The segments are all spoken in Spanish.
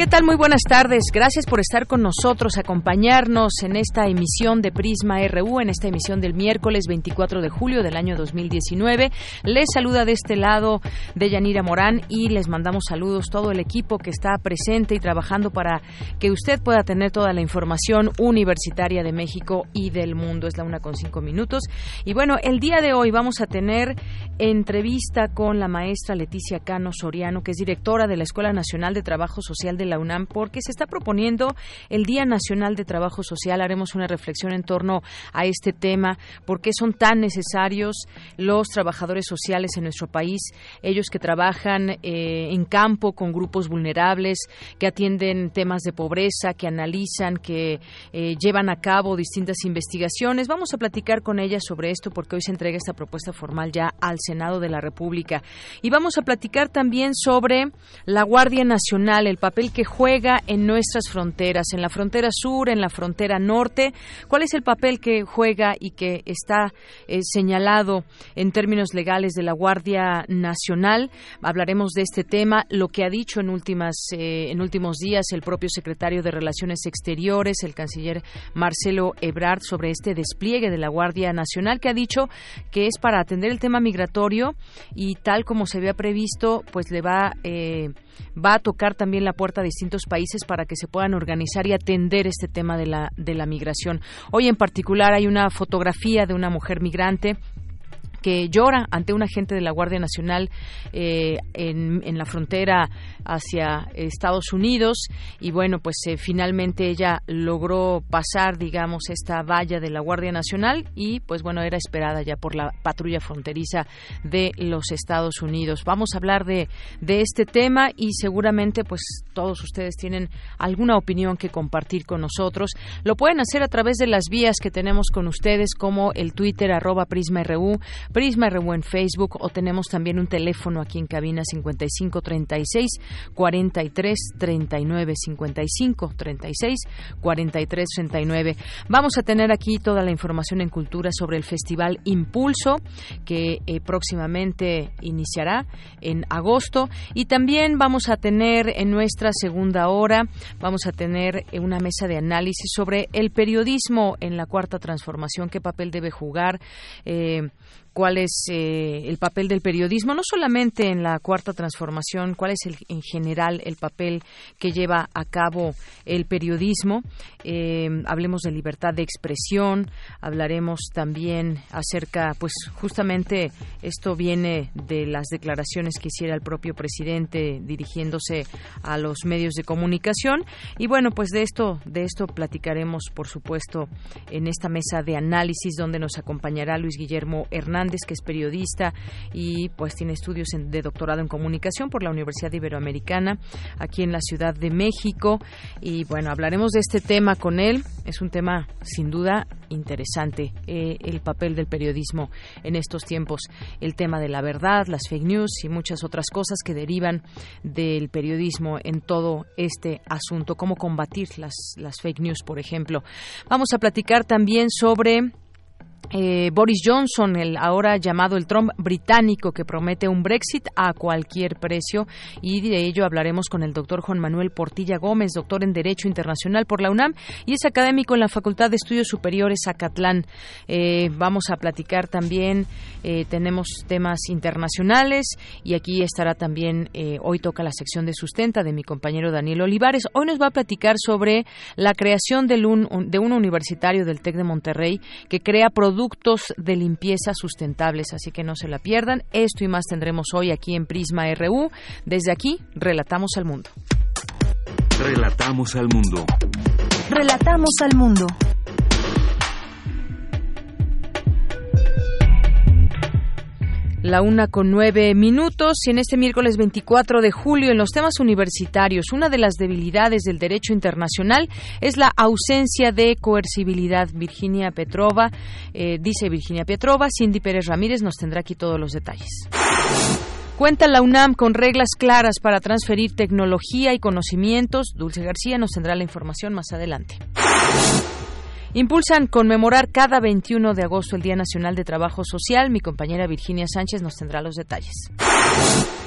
¿Qué tal? Muy buenas tardes. Gracias por estar con nosotros, acompañarnos en esta emisión de Prisma RU, en esta emisión del miércoles 24 de julio del año 2019. Les saluda de este lado de Yanira Morán y les mandamos saludos todo el equipo que está presente y trabajando para que usted pueda tener toda la información universitaria de México y del mundo. Es la una con cinco minutos. Y bueno, el día de hoy vamos a tener entrevista con la maestra Leticia Cano Soriano, que es directora de la Escuela Nacional de Trabajo Social de la UNAM porque se está proponiendo el Día Nacional de Trabajo Social. Haremos una reflexión en torno a este tema, por qué son tan necesarios los trabajadores sociales en nuestro país, ellos que trabajan eh, en campo con grupos vulnerables, que atienden temas de pobreza, que analizan, que eh, llevan a cabo distintas investigaciones. Vamos a platicar con ellas sobre esto porque hoy se entrega esta propuesta formal ya al Senado de la República. Y vamos a platicar también sobre la Guardia Nacional, el papel que juega en nuestras fronteras, en la frontera sur, en la frontera norte, cuál es el papel que juega y que está eh, señalado en términos legales de la Guardia Nacional. Hablaremos de este tema, lo que ha dicho en últimas eh, en últimos días el propio secretario de Relaciones Exteriores, el canciller Marcelo Ebrard sobre este despliegue de la Guardia Nacional que ha dicho que es para atender el tema migratorio y tal como se había previsto, pues le va eh, va a tocar también la puerta de distintos países para que se puedan organizar y atender este tema de la, de la migración. Hoy en particular hay una fotografía de una mujer migrante que llora ante un agente de la Guardia Nacional eh, en, en, la frontera hacia Estados Unidos. Y bueno pues eh, finalmente ella logró pasar digamos esta valla de la Guardia Nacional y pues bueno era esperada ya por la patrulla fronteriza de los Estados Unidos. Vamos a hablar de, de este tema y seguramente pues todos ustedes tienen alguna opinión que compartir con nosotros. Lo pueden hacer a través de las vías que tenemos con ustedes como el Twitter arroba Prisma RU Prisma RU en Facebook o tenemos también un teléfono aquí en cabina 5536 43 39 55 36 43 39. Vamos a tener aquí toda la información en cultura sobre el Festival Impulso que eh, próximamente iniciará en agosto y también vamos a tener en nuestra segunda hora vamos a tener eh, una mesa de análisis sobre el periodismo en la cuarta transformación, qué papel debe jugar. Eh, cuál es eh, el papel del periodismo, no solamente en la cuarta transformación, cuál es el, en general el papel que lleva a cabo el periodismo. Eh, hablemos de libertad de expresión, hablaremos también acerca, pues justamente esto viene de las declaraciones que hiciera el propio presidente dirigiéndose a los medios de comunicación y bueno, pues de esto, de esto platicaremos, por supuesto, en esta mesa de análisis donde nos acompañará Luis Guillermo Hernández que es periodista y pues tiene estudios de doctorado en comunicación por la Universidad Iberoamericana aquí en la Ciudad de México. Y bueno, hablaremos de este tema con él. Es un tema sin duda interesante, eh, el papel del periodismo en estos tiempos, el tema de la verdad, las fake news y muchas otras cosas que derivan del periodismo en todo este asunto, cómo combatir las, las fake news, por ejemplo. Vamos a platicar también sobre eh, Boris Johnson, el ahora llamado el Trump británico, que promete un Brexit a cualquier precio, y de ello hablaremos con el doctor Juan Manuel Portilla Gómez, doctor en Derecho Internacional por la UNAM y es académico en la Facultad de Estudios Superiores Acatlán. Eh, vamos a platicar también, eh, tenemos temas internacionales y aquí estará también, hoy toca la sección de sustenta de mi compañero Daniel Olivares. Hoy nos va a platicar sobre la creación de un universitario del TEC de Monterrey que crea productos productos de limpieza sustentables, así que no se la pierdan. Esto y más tendremos hoy aquí en Prisma RU. Desde aquí, relatamos al mundo. Relatamos al mundo. Relatamos al mundo. La una con nueve minutos y en este miércoles 24 de julio en los temas universitarios, una de las debilidades del derecho internacional es la ausencia de coercibilidad. Virginia Petrova, eh, dice Virginia Petrova, Cindy Pérez Ramírez nos tendrá aquí todos los detalles. Cuenta la UNAM con reglas claras para transferir tecnología y conocimientos. Dulce García nos tendrá la información más adelante. Impulsan conmemorar cada 21 de agosto el Día Nacional de Trabajo Social. Mi compañera Virginia Sánchez nos tendrá los detalles.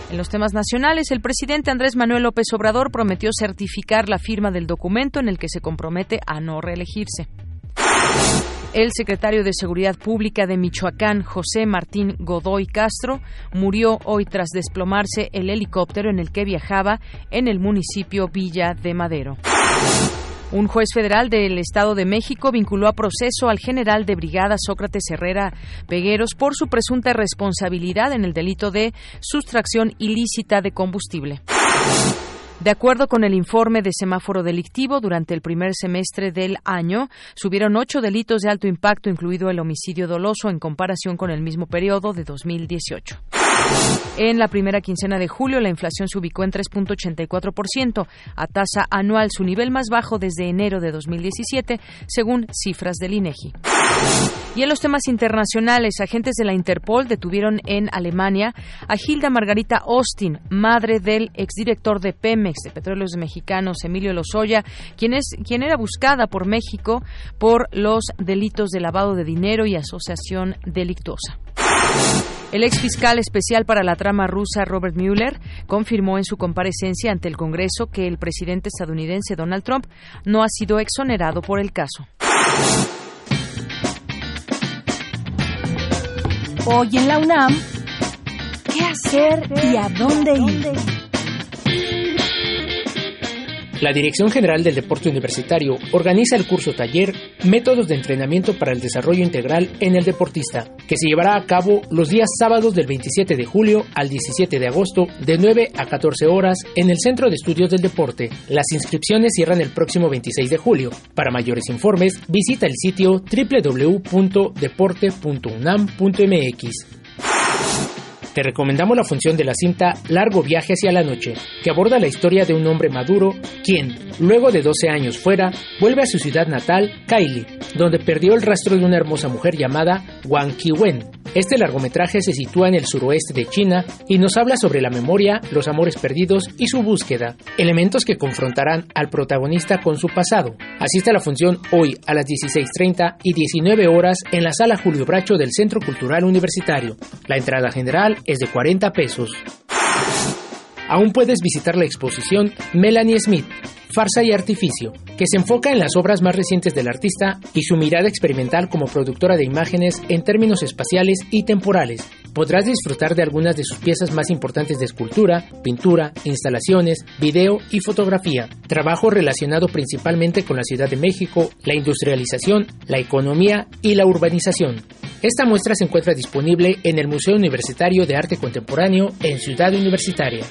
En los temas nacionales, el presidente Andrés Manuel López Obrador prometió certificar la firma del documento en el que se compromete a no reelegirse. El secretario de Seguridad Pública de Michoacán, José Martín Godoy Castro, murió hoy tras desplomarse el helicóptero en el que viajaba en el municipio Villa de Madero. Un juez federal del Estado de México vinculó a proceso al general de brigada Sócrates Herrera Pegueros por su presunta responsabilidad en el delito de sustracción ilícita de combustible. De acuerdo con el informe de semáforo delictivo, durante el primer semestre del año subieron ocho delitos de alto impacto, incluido el homicidio doloso, en comparación con el mismo periodo de 2018. En la primera quincena de julio, la inflación se ubicó en 3.84%, a tasa anual su nivel más bajo desde enero de 2017, según cifras del INEGI. Y en los temas internacionales, agentes de la Interpol detuvieron en Alemania a Hilda Margarita Austin, madre del exdirector de Pemex, de Petróleos Mexicanos, Emilio Lozoya, quien, quien era buscada por México por los delitos de lavado de dinero y asociación delictuosa. El ex fiscal especial para la trama rusa Robert Mueller confirmó en su comparecencia ante el Congreso que el presidente estadounidense Donald Trump no ha sido exonerado por el caso. Hoy en la UNAM, ¿qué hacer y a dónde ir? La Dirección General del Deporte Universitario organiza el curso taller Métodos de Entrenamiento para el Desarrollo Integral en el Deportista, que se llevará a cabo los días sábados del 27 de julio al 17 de agosto de 9 a 14 horas en el Centro de Estudios del Deporte. Las inscripciones cierran el próximo 26 de julio. Para mayores informes, visita el sitio www.deporte.unam.mx. Te recomendamos la función de la cinta Largo viaje hacia la noche, que aborda la historia de un hombre maduro quien, luego de 12 años fuera, vuelve a su ciudad natal, Kaili, donde perdió el rastro de una hermosa mujer llamada Wang Qiwen. Este largometraje se sitúa en el suroeste de China y nos habla sobre la memoria, los amores perdidos y su búsqueda, elementos que confrontarán al protagonista con su pasado. Asiste a la función hoy a las 16.30 y 19 horas en la sala Julio Bracho del Centro Cultural Universitario. La entrada general es de 40 pesos. Aún puedes visitar la exposición Melanie Smith, Farsa y Artificio, que se enfoca en las obras más recientes del artista y su mirada experimental como productora de imágenes en términos espaciales y temporales. Podrás disfrutar de algunas de sus piezas más importantes de escultura, pintura, instalaciones, video y fotografía. Trabajo relacionado principalmente con la Ciudad de México, la industrialización, la economía y la urbanización. Esta muestra se encuentra disponible en el Museo Universitario de Arte Contemporáneo en Ciudad Universitaria.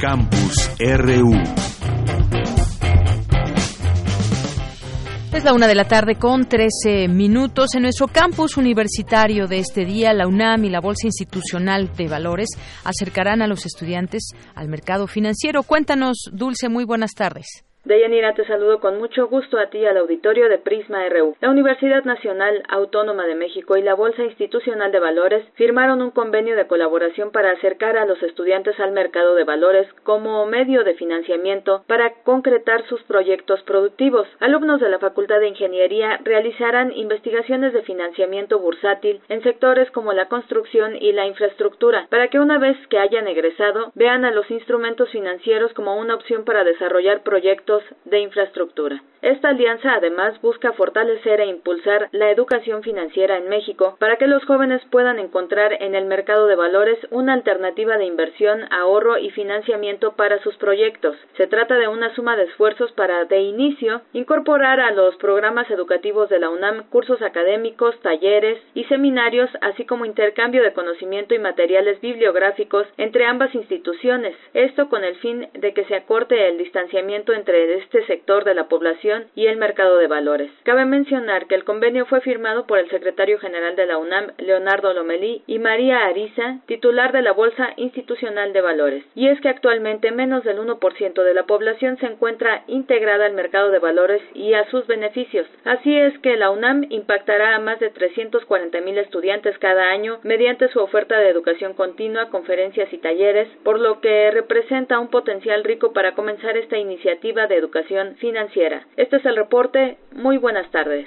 Campus RU. Es la una de la tarde con 13 minutos. En nuestro campus universitario de este día, la UNAM y la Bolsa Institucional de Valores acercarán a los estudiantes al mercado financiero. Cuéntanos, Dulce, muy buenas tardes. Deyanira, te saludo con mucho gusto a ti al auditorio de Prisma RU. La Universidad Nacional Autónoma de México y la Bolsa Institucional de Valores firmaron un convenio de colaboración para acercar a los estudiantes al mercado de valores como medio de financiamiento para concretar sus proyectos productivos. Alumnos de la Facultad de Ingeniería realizarán investigaciones de financiamiento bursátil en sectores como la construcción y la infraestructura, para que una vez que hayan egresado vean a los instrumentos financieros como una opción para desarrollar proyectos de infraestructura. Esta alianza además busca fortalecer e impulsar la educación financiera en México para que los jóvenes puedan encontrar en el mercado de valores una alternativa de inversión, ahorro y financiamiento para sus proyectos. Se trata de una suma de esfuerzos para, de inicio, incorporar a los programas educativos de la UNAM cursos académicos, talleres y seminarios, así como intercambio de conocimiento y materiales bibliográficos entre ambas instituciones. Esto con el fin de que se acorte el distanciamiento entre este sector de la población y el mercado de valores. Cabe mencionar que el convenio fue firmado por el secretario general de la UNAM, Leonardo Lomelí, y María Ariza, titular de la Bolsa Institucional de Valores. Y es que actualmente menos del 1% de la población se encuentra integrada al mercado de valores y a sus beneficios. Así es que la UNAM impactará a más de 340 mil estudiantes cada año mediante su oferta de educación continua, conferencias y talleres, por lo que representa un potencial rico para comenzar esta iniciativa de educación financiera. Este es el reporte. Muy buenas tardes.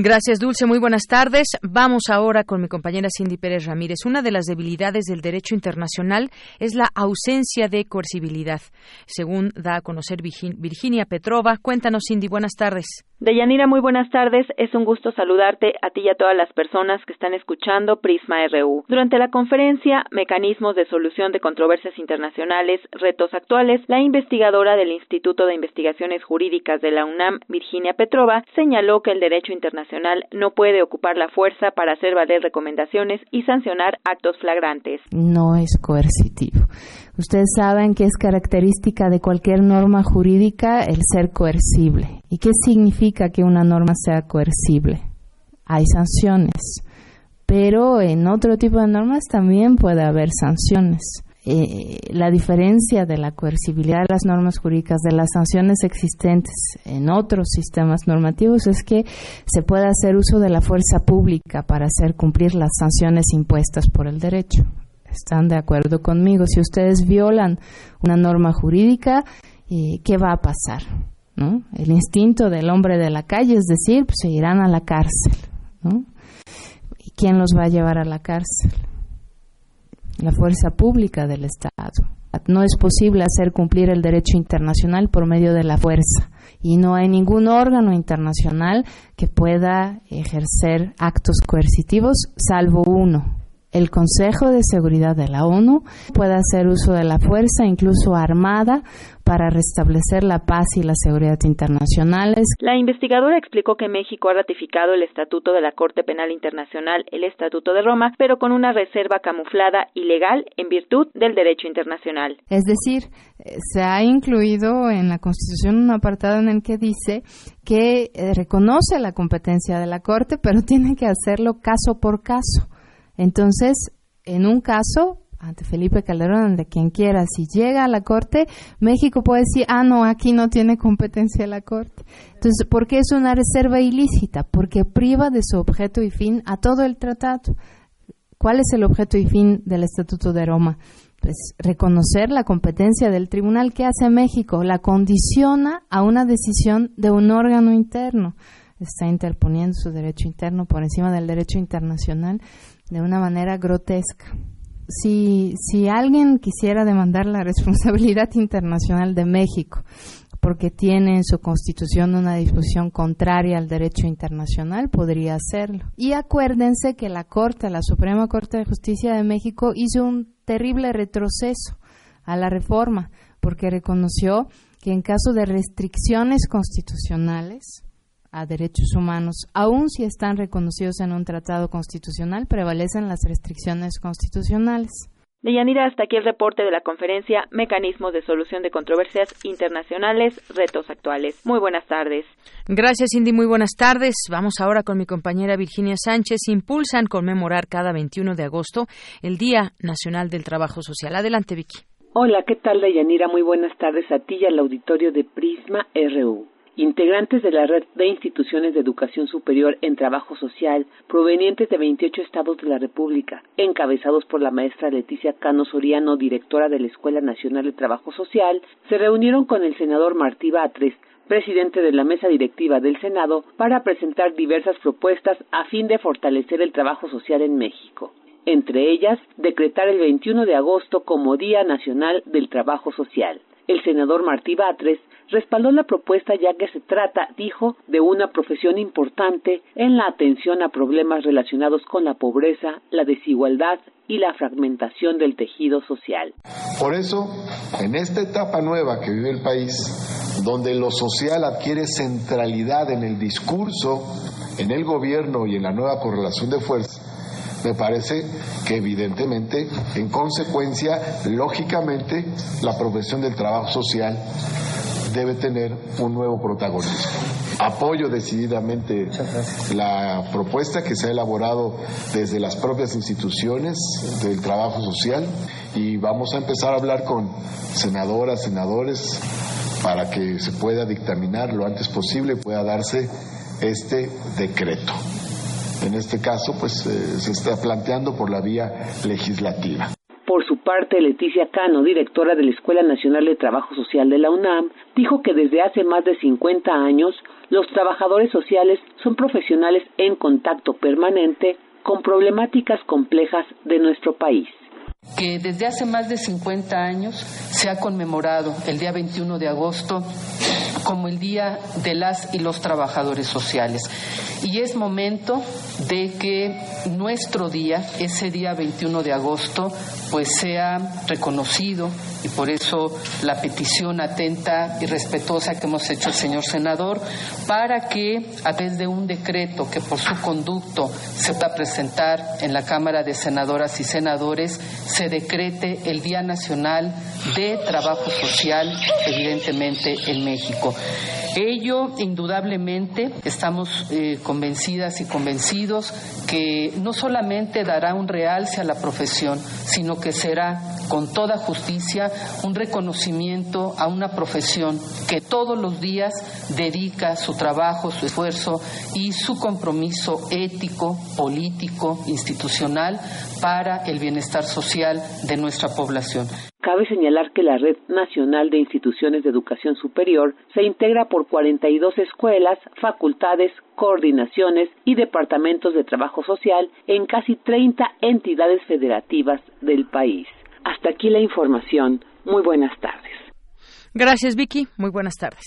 Gracias, Dulce. Muy buenas tardes. Vamos ahora con mi compañera Cindy Pérez Ramírez. Una de las debilidades del derecho internacional es la ausencia de coercibilidad, según da a conocer Virginia Petrova. Cuéntanos, Cindy. Buenas tardes. Deyanira, muy buenas tardes. Es un gusto saludarte a ti y a todas las personas que están escuchando Prisma RU. Durante la conferencia Mecanismos de Solución de Controversias Internacionales, Retos Actuales, la investigadora del Instituto de Investigaciones Jurídicas de la UNAM, Virginia Petrova, señaló que el derecho internacional no puede ocupar la fuerza para hacer valer recomendaciones y sancionar actos flagrantes. No es coercitivo. Ustedes saben que es característica de cualquier norma jurídica el ser coercible. ¿Y qué significa que una norma sea coercible? Hay sanciones, pero en otro tipo de normas también puede haber sanciones. Eh, la diferencia de la coercibilidad de las normas jurídicas de las sanciones existentes en otros sistemas normativos es que se puede hacer uso de la fuerza pública para hacer cumplir las sanciones impuestas por el derecho están de acuerdo conmigo. Si ustedes violan una norma jurídica, eh, ¿qué va a pasar? ¿No? El instinto del hombre de la calle es decir, pues se irán a la cárcel. ¿no? ¿Y quién los va a llevar a la cárcel? La fuerza pública del Estado. No es posible hacer cumplir el derecho internacional por medio de la fuerza y no hay ningún órgano internacional que pueda ejercer actos coercitivos salvo uno, el Consejo de Seguridad de la ONU puede hacer uso de la fuerza, incluso armada, para restablecer la paz y la seguridad internacionales. La investigadora explicó que México ha ratificado el Estatuto de la Corte Penal Internacional, el Estatuto de Roma, pero con una reserva camuflada y legal en virtud del derecho internacional. Es decir, eh, se ha incluido en la Constitución un apartado en el que dice que eh, reconoce la competencia de la Corte, pero tiene que hacerlo caso por caso. Entonces, en un caso, ante Felipe Calderón, de quien quiera, si llega a la Corte, México puede decir, ah, no, aquí no tiene competencia la Corte. Entonces, ¿por qué es una reserva ilícita? Porque priva de su objeto y fin a todo el tratado. ¿Cuál es el objeto y fin del Estatuto de Roma? Pues reconocer la competencia del tribunal que hace México, la condiciona a una decisión de un órgano interno. Está interponiendo su derecho interno por encima del derecho internacional de una manera grotesca. Si, si alguien quisiera demandar la responsabilidad internacional de México porque tiene en su constitución una disposición contraria al derecho internacional, podría hacerlo. Y acuérdense que la Corte, la Suprema Corte de Justicia de México, hizo un terrible retroceso a la reforma, porque reconoció que en caso de restricciones constitucionales, a derechos humanos, aun si están reconocidos en un tratado constitucional, prevalecen las restricciones constitucionales. Deyanira, hasta aquí el reporte de la conferencia Mecanismos de Solución de Controversias Internacionales, Retos Actuales. Muy buenas tardes. Gracias, Cindy. Muy buenas tardes. Vamos ahora con mi compañera Virginia Sánchez. Impulsan conmemorar cada 21 de agosto el Día Nacional del Trabajo Social. Adelante, Vicky. Hola, ¿qué tal, Deyanira? Muy buenas tardes a ti y al auditorio de Prisma RU integrantes de la red de instituciones de educación superior en trabajo social provenientes de 28 estados de la República, encabezados por la maestra Leticia Cano Soriano, directora de la Escuela Nacional de Trabajo Social, se reunieron con el senador Martí Batres, presidente de la mesa directiva del Senado, para presentar diversas propuestas a fin de fortalecer el trabajo social en México. Entre ellas, decretar el 21 de agosto como Día Nacional del Trabajo Social. El senador Martí Batres respaldó la propuesta ya que se trata, dijo, de una profesión importante en la atención a problemas relacionados con la pobreza, la desigualdad y la fragmentación del tejido social. Por eso, en esta etapa nueva que vive el país, donde lo social adquiere centralidad en el discurso, en el gobierno y en la nueva correlación de fuerzas, me parece que evidentemente, en consecuencia, lógicamente, la profesión del trabajo social debe tener un nuevo protagonismo. Apoyo decididamente la propuesta que se ha elaborado desde las propias instituciones del trabajo social y vamos a empezar a hablar con senadoras, senadores, para que se pueda dictaminar lo antes posible, pueda darse este decreto. En este caso, pues eh, se está planteando por la vía legislativa. Por su parte, Leticia Cano, directora de la Escuela Nacional de Trabajo Social de la UNAM, dijo que desde hace más de 50 años los trabajadores sociales son profesionales en contacto permanente con problemáticas complejas de nuestro país que desde hace más de 50 años se ha conmemorado el día 21 de agosto como el Día de las y los Trabajadores Sociales. Y es momento de que nuestro día, ese día 21 de agosto, pues sea reconocido y por eso la petición atenta y respetuosa que hemos hecho al señor senador para que a través de un decreto que por su conducto se va a presentar en la Cámara de Senadoras y Senadores se decrete el Día Nacional de Trabajo Social, evidentemente en México. Ello, indudablemente, estamos eh, convencidas y convencidos que no solamente dará un realce a la profesión, sino que será con toda justicia un reconocimiento a una profesión que todos los días dedica su trabajo, su esfuerzo y su compromiso ético, político, institucional para el bienestar social de nuestra población. Cabe señalar que la Red Nacional de Instituciones de Educación Superior se integra por 42 escuelas, facultades, coordinaciones y departamentos de trabajo social en casi 30 entidades federativas del país. Hasta aquí la información. Muy buenas tardes. Gracias, Vicky. Muy buenas tardes.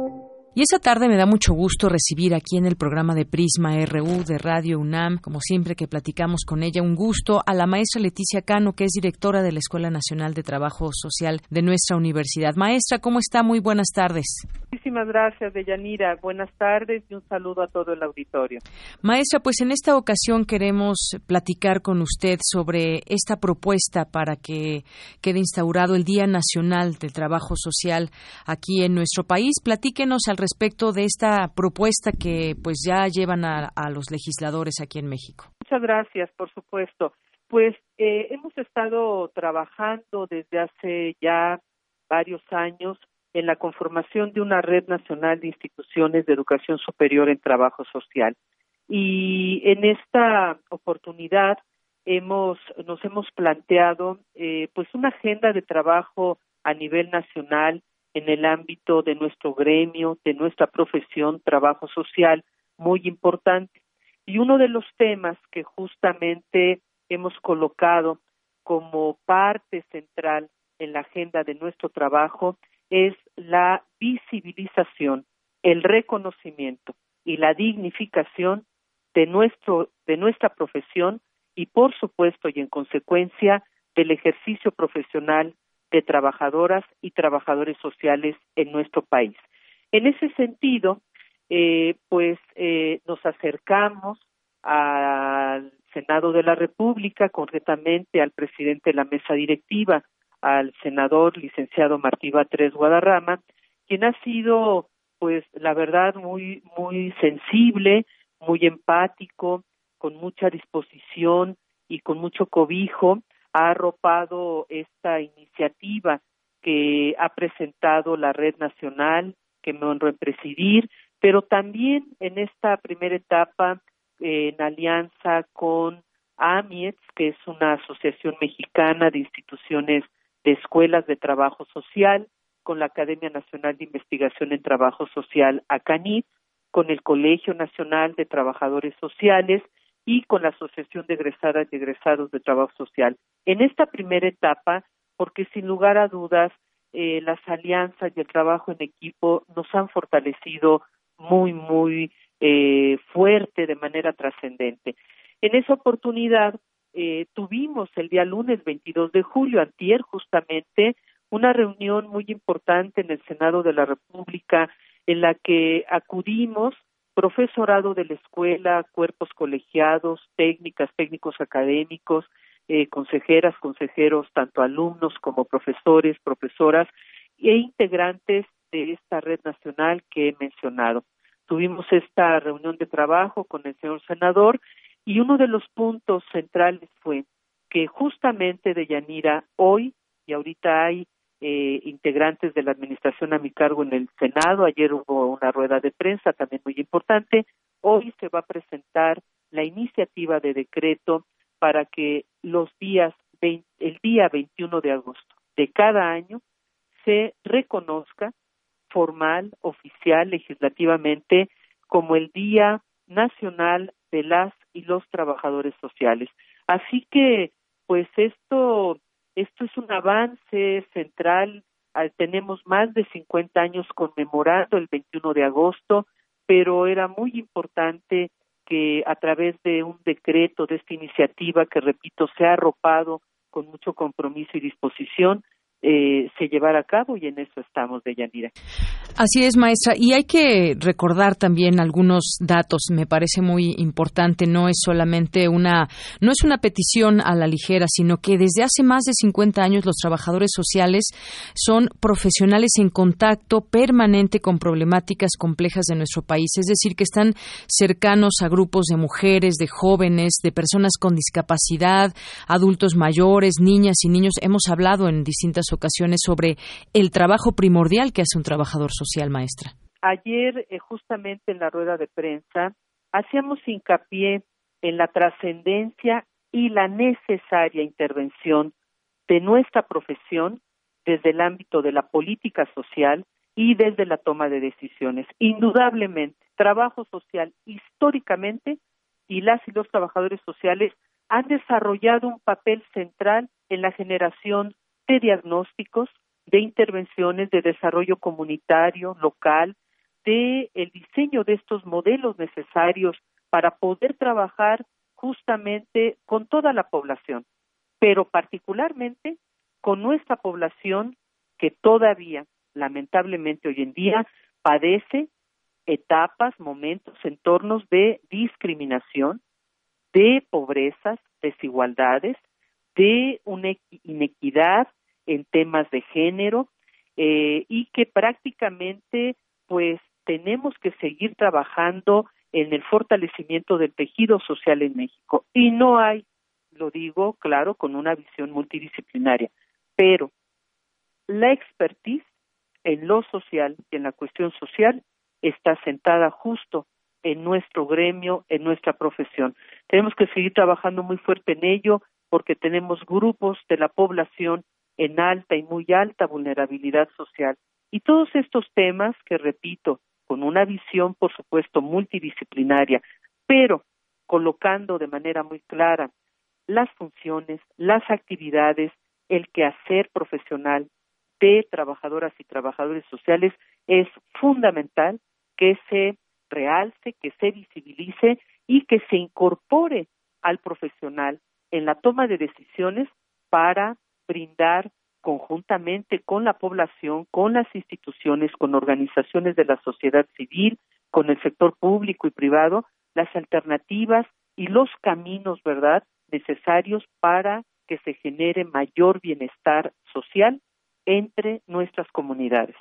Y esa tarde me da mucho gusto recibir aquí en el programa de Prisma RU de Radio UNAM, como siempre que platicamos con ella, un gusto a la maestra Leticia Cano, que es directora de la Escuela Nacional de Trabajo Social de nuestra universidad. Maestra, ¿cómo está? Muy buenas tardes. Muchísimas gracias, Deyanira. Buenas tardes y un saludo a todo el auditorio. Maestra, pues en esta ocasión queremos platicar con usted sobre esta propuesta para que quede instaurado el Día Nacional del Trabajo Social aquí en nuestro país. Platíquenos al respecto de esta propuesta que pues ya llevan a, los legisladores aquí en México. Muchas gracias, por supuesto. Pues eh, hemos estado trabajando desde hace ya varios años en la conformación de una red nacional de instituciones de educación superior en trabajo social. Y en esta oportunidad hemos, nos hemos planteado eh, pues una agenda de trabajo a nivel nacional en el ámbito de nuestro gremio, de nuestra profesión, trabajo social, muy importante. Y uno de los temas que justamente hemos colocado como parte central en la agenda de nuestro trabajo es la visibilización, el reconocimiento y la dignificación de nuestro de nuestra profesión y por supuesto y en consecuencia del ejercicio profesional de trabajadoras y trabajadores sociales en nuestro país. En ese sentido, eh, pues eh, nos acercamos al Senado de la República, concretamente al presidente de la mesa directiva, al senador licenciado Martí Batres Guadarrama, quien ha sido, pues, la verdad, muy, muy sensible, muy empático, con mucha disposición y con mucho cobijo ha arropado esta iniciativa que ha presentado la Red Nacional, que me honro en presidir, pero también en esta primera etapa en alianza con AMIETS, que es una asociación mexicana de instituciones de escuelas de trabajo social, con la Academia Nacional de Investigación en Trabajo Social, ACANIT, con el Colegio Nacional de Trabajadores Sociales y con la Asociación de Egresadas y Egresados de Trabajo Social. En esta primera etapa, porque sin lugar a dudas, eh, las alianzas y el trabajo en equipo nos han fortalecido muy, muy eh, fuerte de manera trascendente. En esa oportunidad eh, tuvimos el día lunes 22 de julio, antier justamente, una reunión muy importante en el Senado de la República en la que acudimos profesorado de la escuela, cuerpos colegiados, técnicas, técnicos académicos, eh, consejeras, consejeros, tanto alumnos como profesores, profesoras e integrantes de esta red nacional que he mencionado. Tuvimos esta reunión de trabajo con el señor senador y uno de los puntos centrales fue que justamente de Yanira hoy y ahorita hay eh, integrantes de la administración a mi cargo en el Senado. Ayer hubo una rueda de prensa también muy importante. Hoy se va a presentar la iniciativa de decreto para que los días el día 21 de agosto de cada año se reconozca formal, oficial, legislativamente como el Día Nacional de las y los Trabajadores Sociales. Así que, pues esto esto es un avance central. Tenemos más de 50 años conmemorando el 21 de agosto, pero era muy importante que a través de un decreto de esta iniciativa que, repito, se ha arropado con mucho compromiso y disposición, eh, se llevara a cabo y en eso estamos, Deyanira. Así es, maestra. Y hay que recordar también algunos datos. Me parece muy importante. No es solamente una, no es una petición a la ligera, sino que desde hace más de 50 años los trabajadores sociales son profesionales en contacto permanente con problemáticas complejas de nuestro país. Es decir, que están cercanos a grupos de mujeres, de jóvenes, de personas con discapacidad, adultos mayores, niñas y niños. Hemos hablado en distintas ocasiones sobre el trabajo primordial que hace un trabajador social, maestra. Ayer, eh, justamente en la rueda de prensa, hacíamos hincapié en la trascendencia y la necesaria intervención de nuestra profesión desde el ámbito de la política social y desde la toma de decisiones. Indudablemente, trabajo social históricamente y las y los trabajadores sociales han desarrollado un papel central en la generación de diagnósticos, de intervenciones de desarrollo comunitario, local, de el diseño de estos modelos necesarios para poder trabajar justamente con toda la población, pero particularmente con nuestra población que todavía, lamentablemente hoy en día, padece etapas, momentos, entornos de discriminación, de pobrezas, desigualdades, de una inequidad en temas de género eh, y que prácticamente pues tenemos que seguir trabajando en el fortalecimiento del tejido social en México y no hay lo digo claro con una visión multidisciplinaria pero la expertise en lo social y en la cuestión social está sentada justo en nuestro gremio, en nuestra profesión. Tenemos que seguir trabajando muy fuerte en ello porque tenemos grupos de la población en alta y muy alta vulnerabilidad social. Y todos estos temas que, repito, con una visión, por supuesto, multidisciplinaria, pero colocando de manera muy clara las funciones, las actividades, el quehacer profesional de trabajadoras y trabajadores sociales, es fundamental que se realce, que se visibilice y que se incorpore al profesional en la toma de decisiones para brindar conjuntamente con la población, con las instituciones, con organizaciones de la sociedad civil, con el sector público y privado, las alternativas y los caminos, ¿verdad?, necesarios para que se genere mayor bienestar social entre nuestras comunidades.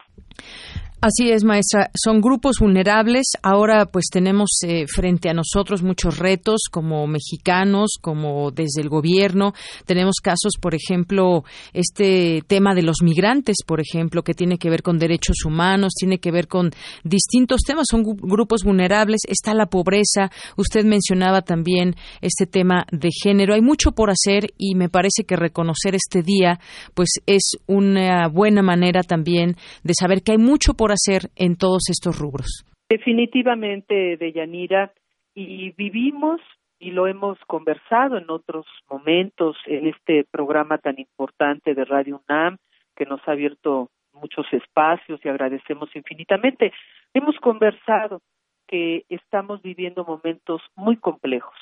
Así es, maestra. Son grupos vulnerables. Ahora, pues tenemos eh, frente a nosotros muchos retos como mexicanos, como desde el gobierno. Tenemos casos, por ejemplo, este tema de los migrantes, por ejemplo, que tiene que ver con derechos humanos, tiene que ver con distintos temas. Son grupos vulnerables. Está la pobreza. Usted mencionaba también este tema de género. Hay mucho por hacer y me parece que reconocer este día, pues es una buena manera también de saber que hay mucho por hacer en todos estos rubros? Definitivamente, Deyanira, y vivimos y lo hemos conversado en otros momentos en este programa tan importante de Radio UNAM que nos ha abierto muchos espacios y agradecemos infinitamente. Hemos conversado que estamos viviendo momentos muy complejos,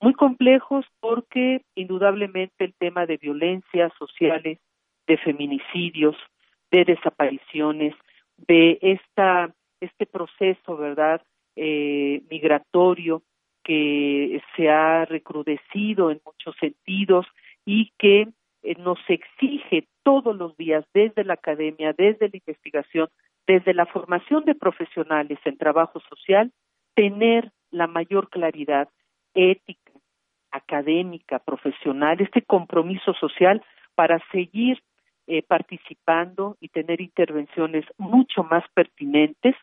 muy complejos porque indudablemente el tema de violencias sociales, de feminicidios, de desapariciones, de esta este proceso, ¿verdad? Eh, migratorio que se ha recrudecido en muchos sentidos y que eh, nos exige todos los días desde la academia, desde la investigación, desde la formación de profesionales en trabajo social, tener la mayor claridad ética, académica, profesional, este compromiso social para seguir eh, participando y tener intervenciones mucho más pertinentes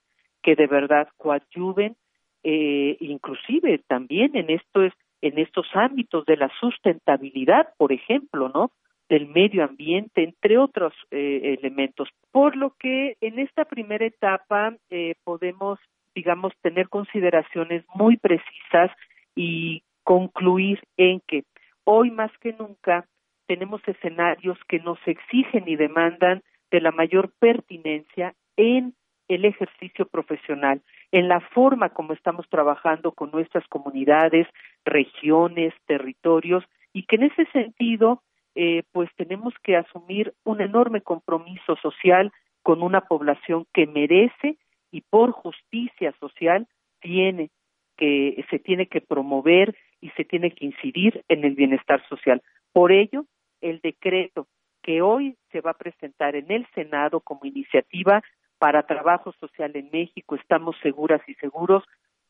que de verdad coadyuven, eh, inclusive también en estos en estos ámbitos de la sustentabilidad, por ejemplo, ¿no? del medio ambiente, entre otros eh, elementos. Por lo que en esta primera etapa eh, podemos, digamos, tener consideraciones muy precisas y concluir en que hoy más que nunca tenemos escenarios que nos exigen y demandan de la mayor pertinencia en el ejercicio profesional, en la forma como estamos trabajando con nuestras comunidades, regiones, territorios, y que en ese sentido, eh, pues tenemos que asumir un enorme compromiso social con una población que merece y por justicia social tiene que se tiene que promover y se tiene que incidir en el bienestar social. Por ello, el decreto que hoy se va a presentar en el Senado como iniciativa para trabajo social en México, estamos seguras y seguros,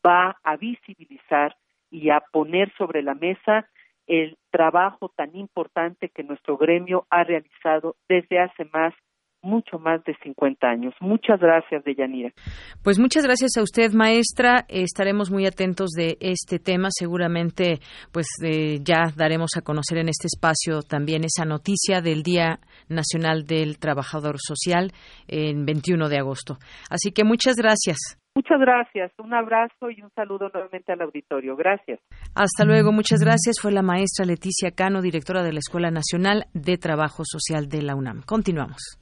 va a visibilizar y a poner sobre la mesa el trabajo tan importante que nuestro gremio ha realizado desde hace más mucho más de 50 años. Muchas gracias, Deyanira. Pues muchas gracias a usted, maestra. Estaremos muy atentos de este tema. Seguramente, pues eh, ya daremos a conocer en este espacio también esa noticia del Día Nacional del Trabajador Social en 21 de agosto. Así que muchas gracias. Muchas gracias. Un abrazo y un saludo nuevamente al auditorio. Gracias. Hasta luego. Muchas gracias. Fue la maestra Leticia Cano, directora de la Escuela Nacional de Trabajo Social de la UNAM. Continuamos.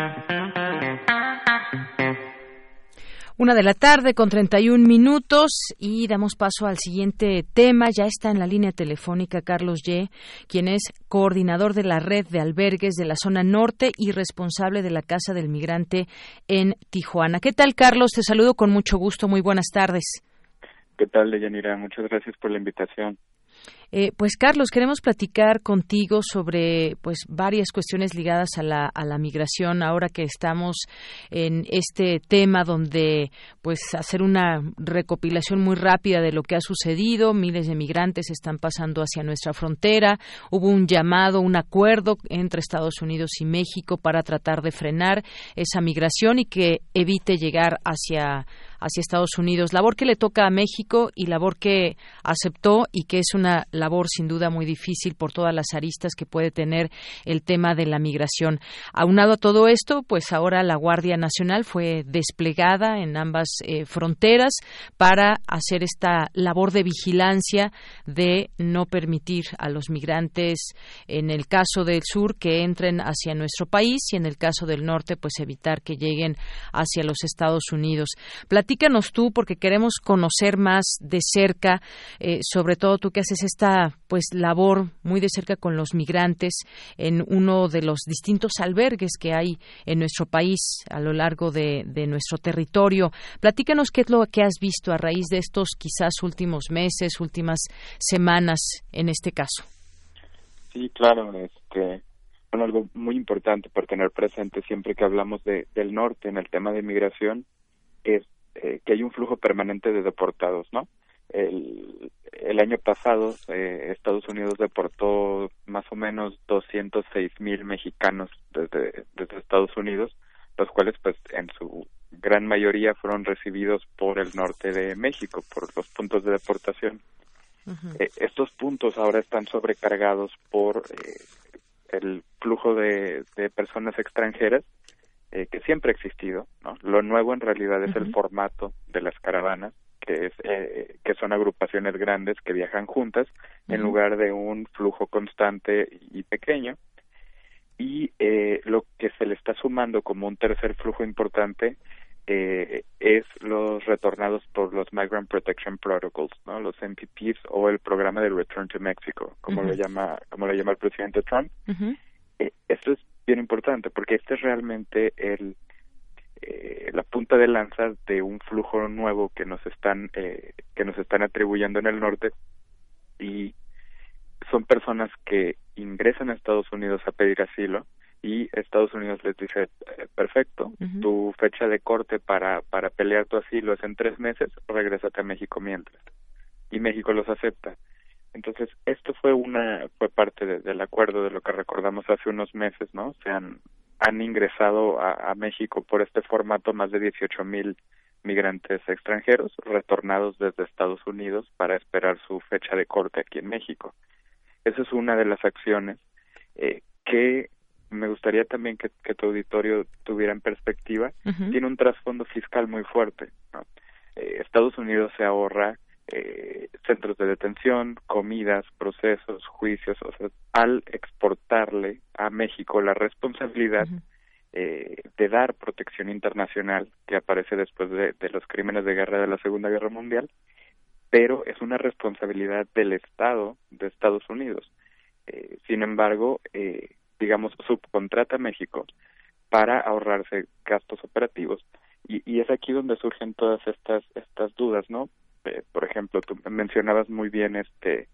Una de la tarde con 31 minutos y damos paso al siguiente tema. Ya está en la línea telefónica Carlos Ye, quien es coordinador de la red de albergues de la zona norte y responsable de la Casa del Migrante en Tijuana. ¿Qué tal, Carlos? Te saludo con mucho gusto. Muy buenas tardes. ¿Qué tal, Deyanira? Muchas gracias por la invitación. Eh, pues Carlos, queremos platicar contigo sobre pues varias cuestiones ligadas a la, a la migración ahora que estamos en este tema donde pues hacer una recopilación muy rápida de lo que ha sucedido, miles de migrantes están pasando hacia nuestra frontera, hubo un llamado, un acuerdo entre Estados Unidos y México para tratar de frenar esa migración y que evite llegar hacia hacia Estados Unidos, labor que le toca a México y labor que aceptó y que es una labor sin duda muy difícil por todas las aristas que puede tener el tema de la migración. Aunado a todo esto, pues ahora la Guardia Nacional fue desplegada en ambas eh, fronteras para hacer esta labor de vigilancia de no permitir a los migrantes, en el caso del sur, que entren hacia nuestro país y en el caso del norte, pues evitar que lleguen hacia los Estados Unidos tú, porque queremos conocer más de cerca, eh, sobre todo tú que haces esta pues labor muy de cerca con los migrantes en uno de los distintos albergues que hay en nuestro país a lo largo de, nuestro territorio. Platícanos qué es lo que has visto a raíz de estos quizás últimos meses, últimas semanas en este caso. Sí, claro, este, algo muy importante para tener presente siempre que hablamos de, del norte en el tema de migración es eh, que hay un flujo permanente de deportados, ¿no? El, el año pasado eh, Estados Unidos deportó más o menos 206 mil mexicanos desde, desde Estados Unidos, los cuales pues en su gran mayoría fueron recibidos por el norte de México, por los puntos de deportación. Eh, estos puntos ahora están sobrecargados por eh, el flujo de, de personas extranjeras eh, que siempre ha existido. ¿no? Lo nuevo en realidad es el formato de las caravanas, que, es, eh, que son agrupaciones grandes que viajan juntas en lugar de un flujo constante y pequeño. Y eh, lo que se le está sumando como un tercer flujo importante eh, es los retornados por los Migrant Protection Protocols, ¿no? Los MPPs o el programa de Return to Mexico, como lo llama como lo llama el presidente Trump. eh, esto es bien importante porque este es realmente el eh, la punta de lanza de un flujo nuevo que nos están eh, que nos están atribuyendo en el norte. Y son personas que ingresan a Estados Unidos a pedir asilo y Estados Unidos les dice eh, perfecto tu fecha de corte para para pelear tu asilo es en tres meses regrésate a México mientras y México los acepta entonces esto fue una fue parte de, del acuerdo de lo que recordamos hace unos meses no se han han ingresado a, a México por este formato más de 18 mil migrantes extranjeros retornados desde Estados Unidos para esperar su fecha de corte aquí en México. Esa es una de las acciones eh, que me gustaría también que, que, tu auditorio tuviera en perspectiva. Uh -huh. Tiene un trasfondo fiscal muy fuerte. ¿no? Eh, Estados Unidos se ahorra eh, centros de detención, comidas, procesos, juicios, o sea, al exportarle a México la responsabilidad uh -huh. eh, de dar protección internacional que aparece después de, de, los crímenes de guerra de la Segunda Guerra Mundial, pero es una responsabilidad del Estado de Estados Unidos. Eh, sin embargo, eh, digamos, subcontrata a México para ahorrarse gastos operativos y, y es aquí donde surgen todas estas estas dudas, ¿no? Eh, por ejemplo, tú mencionabas muy bien este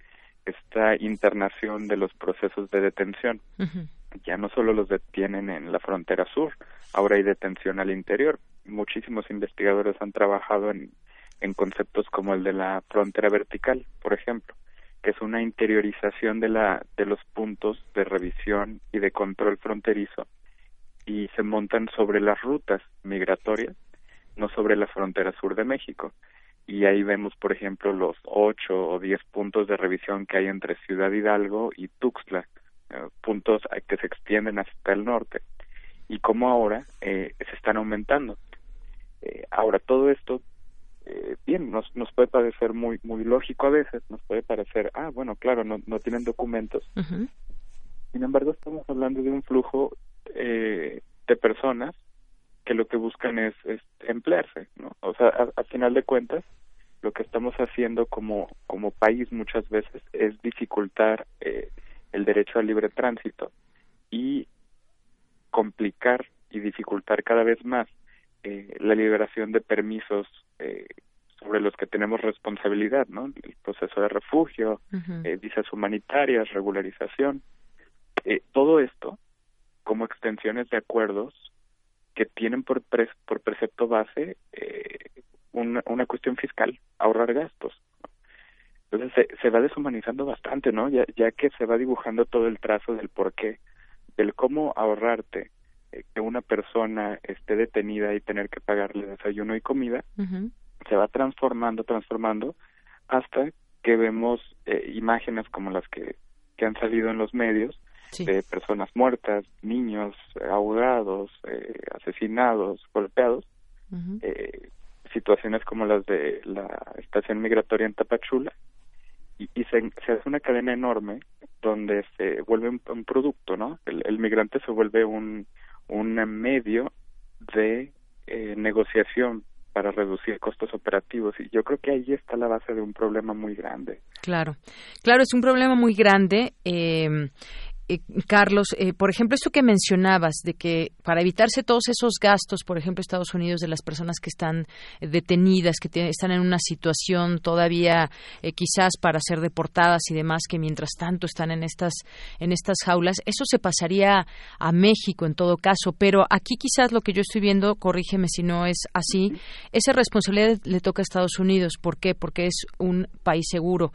esta internación de los procesos de detención. Uh -huh. Ya no solo los detienen en la frontera sur, ahora hay detención al interior. Muchísimos investigadores han trabajado en, en conceptos como el de la frontera vertical, por ejemplo, que es una interiorización de la de los puntos de revisión y de control fronterizo y se montan sobre las rutas migratorias, no sobre la frontera sur de México y ahí vemos, por ejemplo, los ocho o diez puntos de revisión que hay entre Ciudad Hidalgo y Tuxtla, eh, puntos que se extienden hasta el norte, y cómo ahora eh, se están aumentando. Eh, ahora, todo esto, eh, bien, nos, nos puede parecer muy muy lógico a veces, nos puede parecer, ah, bueno, claro, no, no tienen documentos. Uh -huh. Sin embargo, estamos hablando de un flujo eh, de personas que lo que buscan es, es emplearse, ¿no? O sea, al final de cuentas, lo que estamos haciendo como como país muchas veces es dificultar eh, el derecho al libre tránsito y complicar y dificultar cada vez más eh, la liberación de permisos eh, sobre los que tenemos responsabilidad, ¿no? El proceso de refugio, uh -huh. visas humanitarias, regularización, todo esto como extensiones de acuerdos que tienen por, pre por precepto base eh, una, una, cuestión fiscal, ahorrar gastos. Entonces se, se, va deshumanizando bastante, ¿no? Ya, ya que se va dibujando todo el trazo del por qué, del cómo ahorrarte eh, que una persona esté detenida y tener que pagarle desayuno y comida, uh -huh. se va transformando, transformando, hasta que vemos eh, imágenes como las que, que han salido en los medios, sí. de personas muertas, niños ahogados, eh, asesinados, golpeados, uh -huh. eh, situaciones como las de la estación migratoria en Tapachula, y, y se, se, hace una cadena enorme donde se vuelve un, un producto, ¿no? El, el, migrante se vuelve un, un medio de eh, negociación para reducir costos operativos y yo creo que ahí está la base de un problema muy grande. Claro, claro, es un problema muy grande. Eh, eh, Carlos, eh, por ejemplo, esto que mencionabas de que para evitarse todos esos gastos, por ejemplo, Estados Unidos de las personas que están eh, detenidas, que están en una situación todavía quizás para ser deportadas y demás, que mientras tanto están en estas en estas jaulas, eso se pasaría a México en todo caso. Pero aquí quizás lo que yo estoy viendo, corrígeme si no es así, esa responsabilidad le toca a Estados Unidos. ¿Por qué? Porque es un país seguro.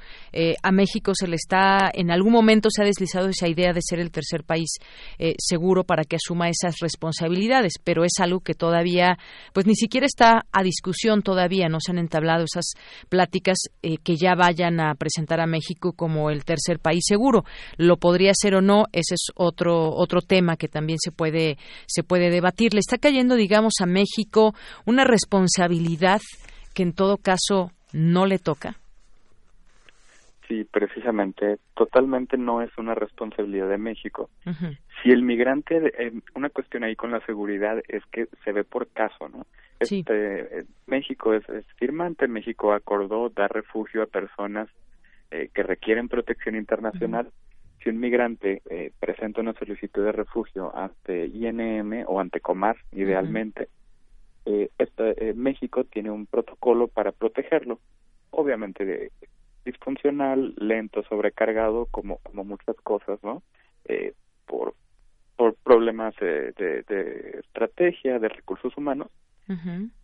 a México se le está, en algún momento se ha deslizado esa idea de ser el tercer país eh, seguro para que asuma esas responsabilidades, pero es algo que todavía, pues ni siquiera está a discusión todavía, no se han entablado esas pláticas eh, que ya vayan a presentar a México como el tercer país seguro. Lo podría ser o no, ese es otro otro tema que también se puede se puede debatir. Le está cayendo, digamos, a México una responsabilidad que en todo caso no le toca. Sí, precisamente, totalmente no es una responsabilidad de México. Si el migrante, eh, una cuestión ahí con la seguridad es que se ve por caso, ¿no? Este, eh, México es, firmante, México acordó dar refugio a personas eh, que requieren protección internacional. Si un migrante presenta una solicitud de refugio ante INM o ante Comar, idealmente, este, México tiene un protocolo para protegerlo. Obviamente, de, disfuncional, lento, sobrecargado, como, como muchas cosas, ¿no? Eh, por, por problemas de, de, estrategia, de recursos humanos,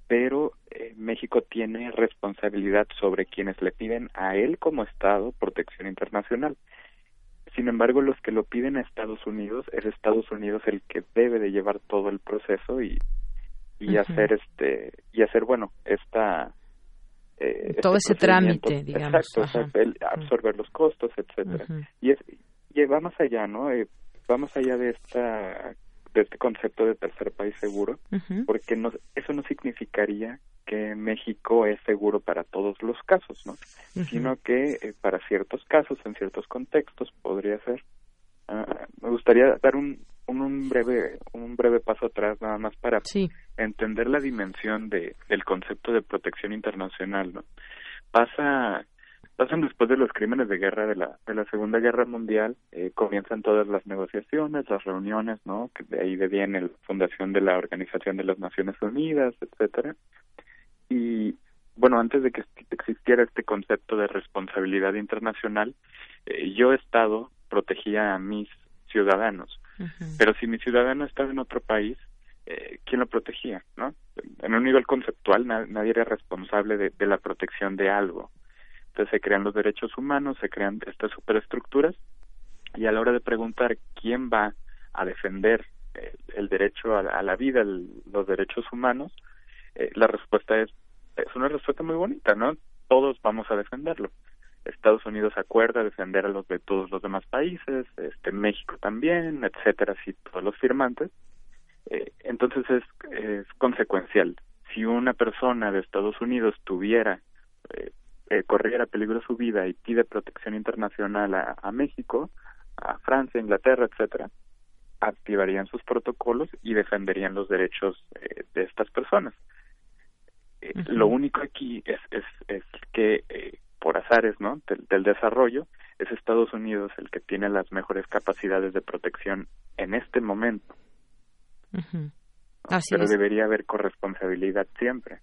pero eh, México tiene responsabilidad sobre quienes le piden a él como Estado protección internacional. Sin embargo, los que lo piden a Estados Unidos, es Estados Unidos el que debe de llevar todo el proceso y, y hacer este y hacer bueno esta eh, todo este ese trámite, digamos. Exacto, absorber los costos, etcétera. Y es y va más allá, ¿no? Eh, va más allá de esta de este concepto de tercer país seguro, porque no, eso no significaría que México es seguro para todos los casos, ¿no? Sino que eh, para ciertos casos, en ciertos contextos, podría ser. Ah, me gustaría dar un, un, breve un breve paso atrás nada más para entender la dimensión de, del concepto de protección internacional no pasa pasan después de los crímenes de guerra de la de la segunda guerra mundial eh, comienzan todas las negociaciones las reuniones no que de ahí viene la fundación de la organización de las Naciones Unidas etcétera. Y bueno antes de que existiera este concepto de responsabilidad internacional eh, yo estado protegía a mis ciudadanos pero si mi ciudadano estaba en otro país, eh, ¿quién lo protegía? ¿no? En un nivel conceptual nadie era responsable de, la protección de algo. Entonces se crean los derechos humanos, se crean estas superestructuras y a la hora de preguntar quién va a defender el, derecho a, la vida, los derechos humanos, eh, la respuesta es, es una respuesta muy bonita, ¿no? Todos vamos a defenderlo. Estados Unidos acuerda defender a los de todos los demás países, este México también, etcétera, si todos los firmantes. Eh, entonces es, es, consecuencial. Si una persona de Estados Unidos tuviera eh, eh, corriera peligro su vida y pide protección internacional a, a México, a Francia, Inglaterra, etcétera, activarían sus protocolos y defenderían los derechos eh, de estas personas. Eh, lo único aquí es, es, es que por azares ¿no? del, desarrollo, es Estados Unidos el que tiene las mejores capacidades de protección en este momento. Pero debería haber corresponsabilidad siempre.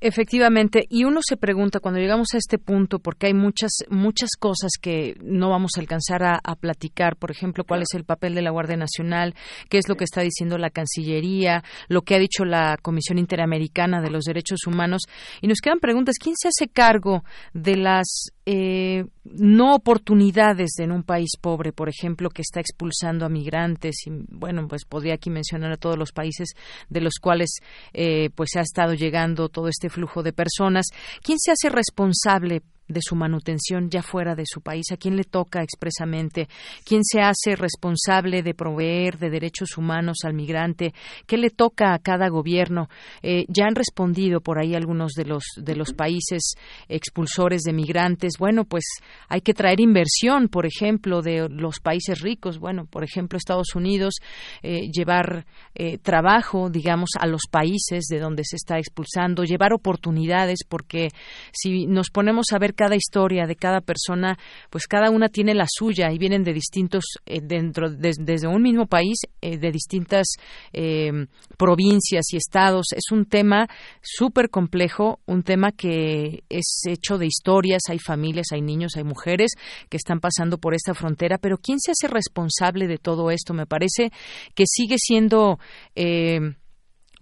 Efectivamente, y uno se pregunta cuando llegamos a este punto, porque hay muchas muchas cosas que no vamos a alcanzar a, platicar, por ejemplo, cuál es el papel de la Guardia Nacional, qué es lo que está diciendo la Cancillería, lo que ha dicho la Comisión Interamericana de los Derechos Humanos, y nos quedan preguntas, ¿quién se hace cargo de las eh, no oportunidades en un país pobre, por ejemplo, que está expulsando a migrantes y bueno, pues podría aquí mencionar a todos los países de los cuales eh, pues ha estado llegando todo este flujo de personas. ¿Quién se hace responsable de su manutención ya fuera de su país? ¿A quién le toca expresamente? ¿Quién se hace responsable de proveer de derechos humanos al migrante? ¿Qué le toca a cada gobierno? Eh, ya han respondido por ahí algunos de los de los países expulsores de migrantes. Bueno, pues hay que traer inversión, por ejemplo, de los países ricos. Bueno, por ejemplo, Estados Unidos eh, llevar eh, trabajo, digamos, a los países de donde se está expulsando, llevar oportunidades, porque si nos ponemos a ver cada historia de cada persona, pues cada una tiene la suya y vienen de distintos, eh, dentro, desde un mismo país, eh, de distintas eh, provincias y estados. Es un tema súper complejo, un tema que es hecho de historias, hay familias, hay niños, hay mujeres que están pasando por esta frontera, pero ¿quién se hace responsable de todo esto? Me parece que sigue siendo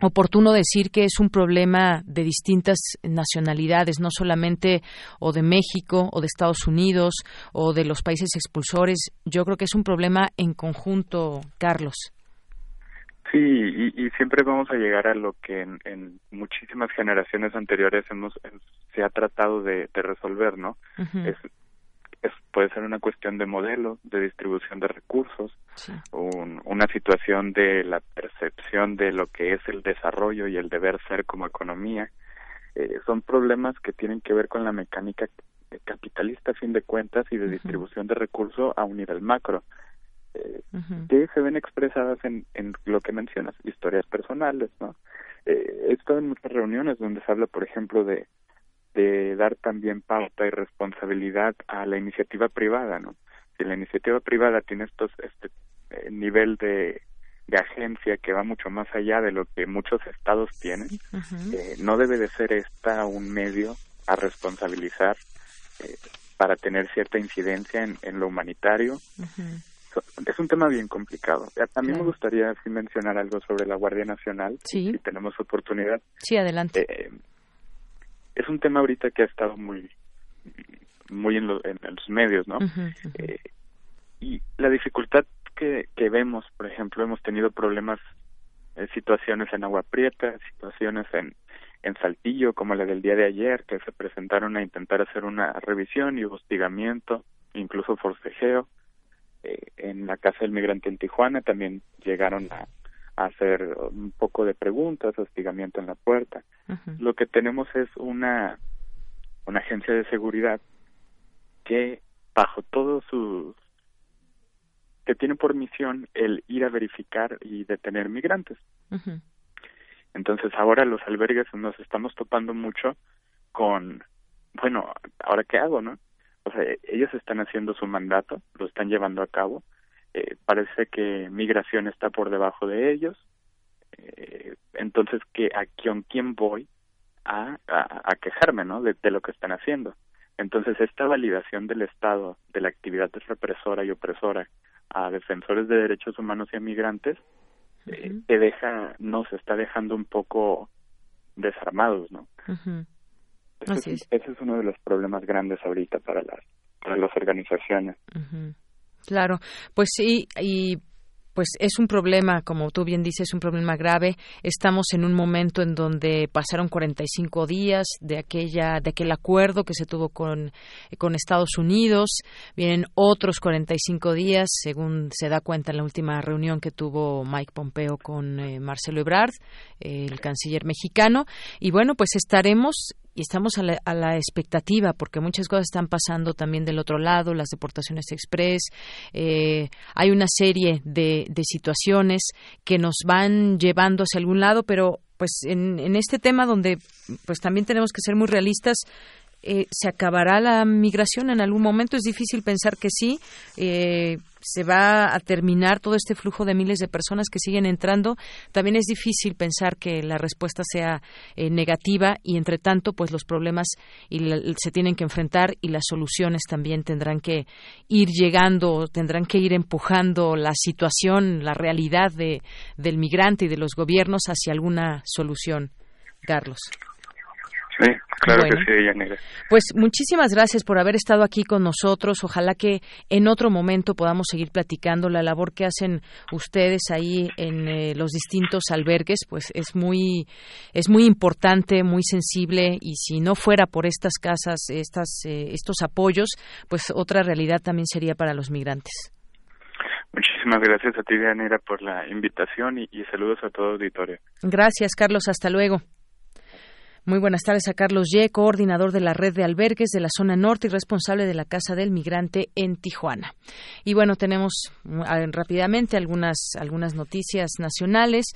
oportuno decir que es un problema de distintas nacionalidades, no solamente o de México o de Estados Unidos o de los países expulsores. Yo creo que es un problema en conjunto, Carlos. Sí, y, siempre vamos a llegar a lo que en, muchísimas generaciones anteriores hemos se ha tratado de, resolver, ¿no? es, puede ser una cuestión de modelo, de distribución de recursos, una situación de la percepción de lo que es el desarrollo y el deber ser como economía. Eh, son problemas que tienen que ver con la mecánica capitalista a fin de cuentas y de distribución de recursos a un nivel macro. Eh, que se ven expresadas en, en lo que mencionas, historias personales, ¿no? Eh, he estado en muchas reuniones donde se habla, por ejemplo, de de dar también pauta y responsabilidad a la iniciativa privada, ¿no? Si la iniciativa privada tiene estos este eh, nivel de, de agencia que va mucho más allá de lo que muchos estados tienen, eh, no debe de ser esta un medio a responsabilizar eh, para tener cierta incidencia en, en lo humanitario. es un tema bien complicado. A mí me gustaría mencionar algo sobre la Guardia Nacional, si tenemos oportunidad. Sí, adelante es un tema ahorita que ha estado muy muy en, en los medios, ¿no? Eh, y la dificultad que, que vemos, por ejemplo, hemos tenido problemas, eh, situaciones en Agua Prieta, situaciones en, en Saltillo, como la del día de ayer, que se presentaron a intentar hacer una revisión y hostigamiento, incluso forcejeo. Eh, en la Casa del Migrante en Tijuana también llegaron a, hacer un poco de preguntas, hostigamiento en la puerta. Lo que tenemos es una, una agencia de seguridad que bajo todos sus que tiene por misión el ir a verificar y detener migrantes. Entonces ahora los albergues nos estamos topando mucho con, bueno, ahora qué hago, ¿no? O sea, ellos están haciendo su mandato, lo están llevando a cabo, eh, parece que migración está por debajo de ellos. Eh, entonces, que ¿a con quién voy a, a, quejarme ¿no? De, lo que están haciendo? Entonces, esta validación del Estado de la actividad represora y opresora a defensores de derechos humanos y a migrantes eh, te deja, nos está dejando un poco desarmados, ¿no? ese, es. ese, es. uno de los problemas grandes ahorita para las para las organizaciones. Claro, pues sí, y pues es un problema, como tú bien dices, un problema grave. Estamos en un momento en donde pasaron 45 días de aquella de aquel acuerdo que se tuvo con Estados Unidos, vienen otros 45 días, según se da cuenta en la última reunión que tuvo Mike Pompeo con eh, Marcelo Ebrard, el canciller mexicano, y bueno, pues estaremos y estamos a la, expectativa porque muchas cosas están pasando también del otro lado, las deportaciones express, eh, hay una serie de, de, situaciones que nos van llevando hacia algún lado, pero pues en, en este tema donde pues también tenemos que ser muy realistas, eh, ¿Se acabará la migración en algún momento? Es difícil pensar que sí. Eh, se va a terminar todo este flujo de miles de personas que siguen entrando. También es difícil pensar que la respuesta sea eh, negativa y, entre tanto, pues los problemas y se tienen que enfrentar y las soluciones también tendrán que ir llegando, tendrán que ir empujando la situación, la realidad de, del migrante y de los gobiernos hacia alguna solución. Carlos. Sí, claro que sí, Yanira. Pues muchísimas gracias por haber estado aquí con nosotros. Ojalá que en otro momento podamos seguir platicando la labor que hacen ustedes ahí en eh, los distintos albergues, pues es muy es muy importante, muy sensible y si no fuera por estas casas, estas eh, estos apoyos, pues otra realidad también sería para los migrantes. Muchísimas gracias a ti, Yanira, por la invitación y, y saludos a todo el auditorio. Gracias, Carlos. Hasta luego. Muy buenas tardes a Carlos Ye, coordinador de la red de albergues de la zona norte y responsable de la Casa del Migrante en Tijuana. Y bueno, tenemos mm, rápidamente algunas, algunas noticias nacionales.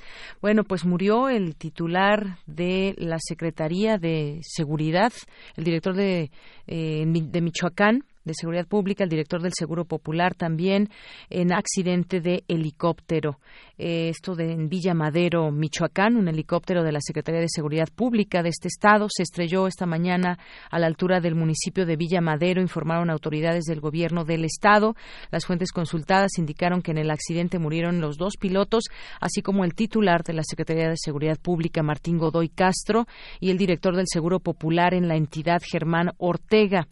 Bueno, pues murió el titular de la Secretaría de Seguridad, el director de, eh, de Michoacán, de Seguridad Pública, el director del Seguro Popular también en accidente de helicóptero. Eh, esto de en Villa Madero, Michoacán, un helicóptero de la Secretaría de Seguridad Pública de este estado se estrelló esta mañana a la altura del municipio de Villa Madero, informaron autoridades del gobierno del estado. Las fuentes consultadas indicaron que en el accidente murieron los dos pilotos, así como el titular de la Secretaría de Seguridad Pública, Martín Godoy Castro, y el director del Seguro Popular en la entidad, Germán Ortega.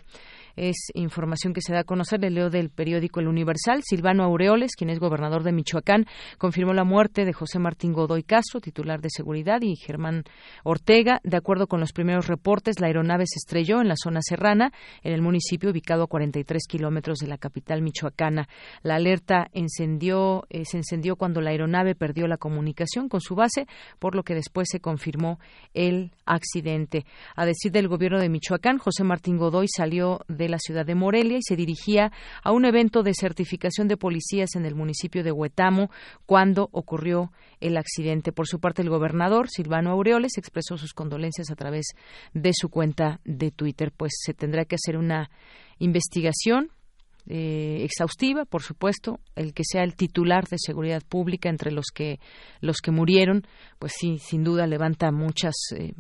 Es información que se da a conocer. Le leo del periódico El Universal. Silvano Aureoles, quien es gobernador de Michoacán, confirmó la muerte de José Martín Godoy Castro, titular de seguridad, y Germán Ortega. De acuerdo con los primeros reportes, la aeronave se estrelló en la zona serrana, en el municipio ubicado a 43 kilómetros de la capital michoacana. La alerta encendió, eh, se encendió cuando la aeronave perdió la comunicación con su base, por lo que después se confirmó el accidente. A decir del gobierno de Michoacán, José Martín Godoy salió de la ciudad de Morelia y se dirigía a un evento de certificación de policías en el municipio de Huetamo cuando ocurrió el accidente. Por su parte, el gobernador Silvano Aureoles expresó sus condolencias a través de su cuenta de Twitter. Pues se tendrá que hacer una investigación eh, exhaustiva, por supuesto, el que sea el titular de seguridad pública entre los que los que murieron, pues sí, sin duda levanta muchas eh,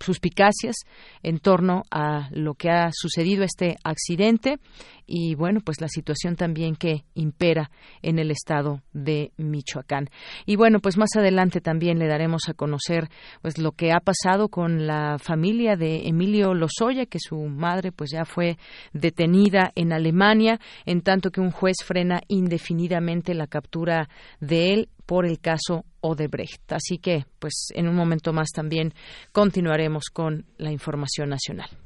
suspicacias en torno a lo que ha sucedido este accidente y bueno pues la situación también que impera en el estado de Michoacán y bueno pues más adelante también le daremos a conocer pues lo que ha pasado con la familia de Emilio Lozoya que su madre pues ya fue detenida en Alemania en tanto que un juez frena indefinidamente la captura de él por el caso Odebrecht. Así que, pues, en un momento más también continuaremos con la información nacional.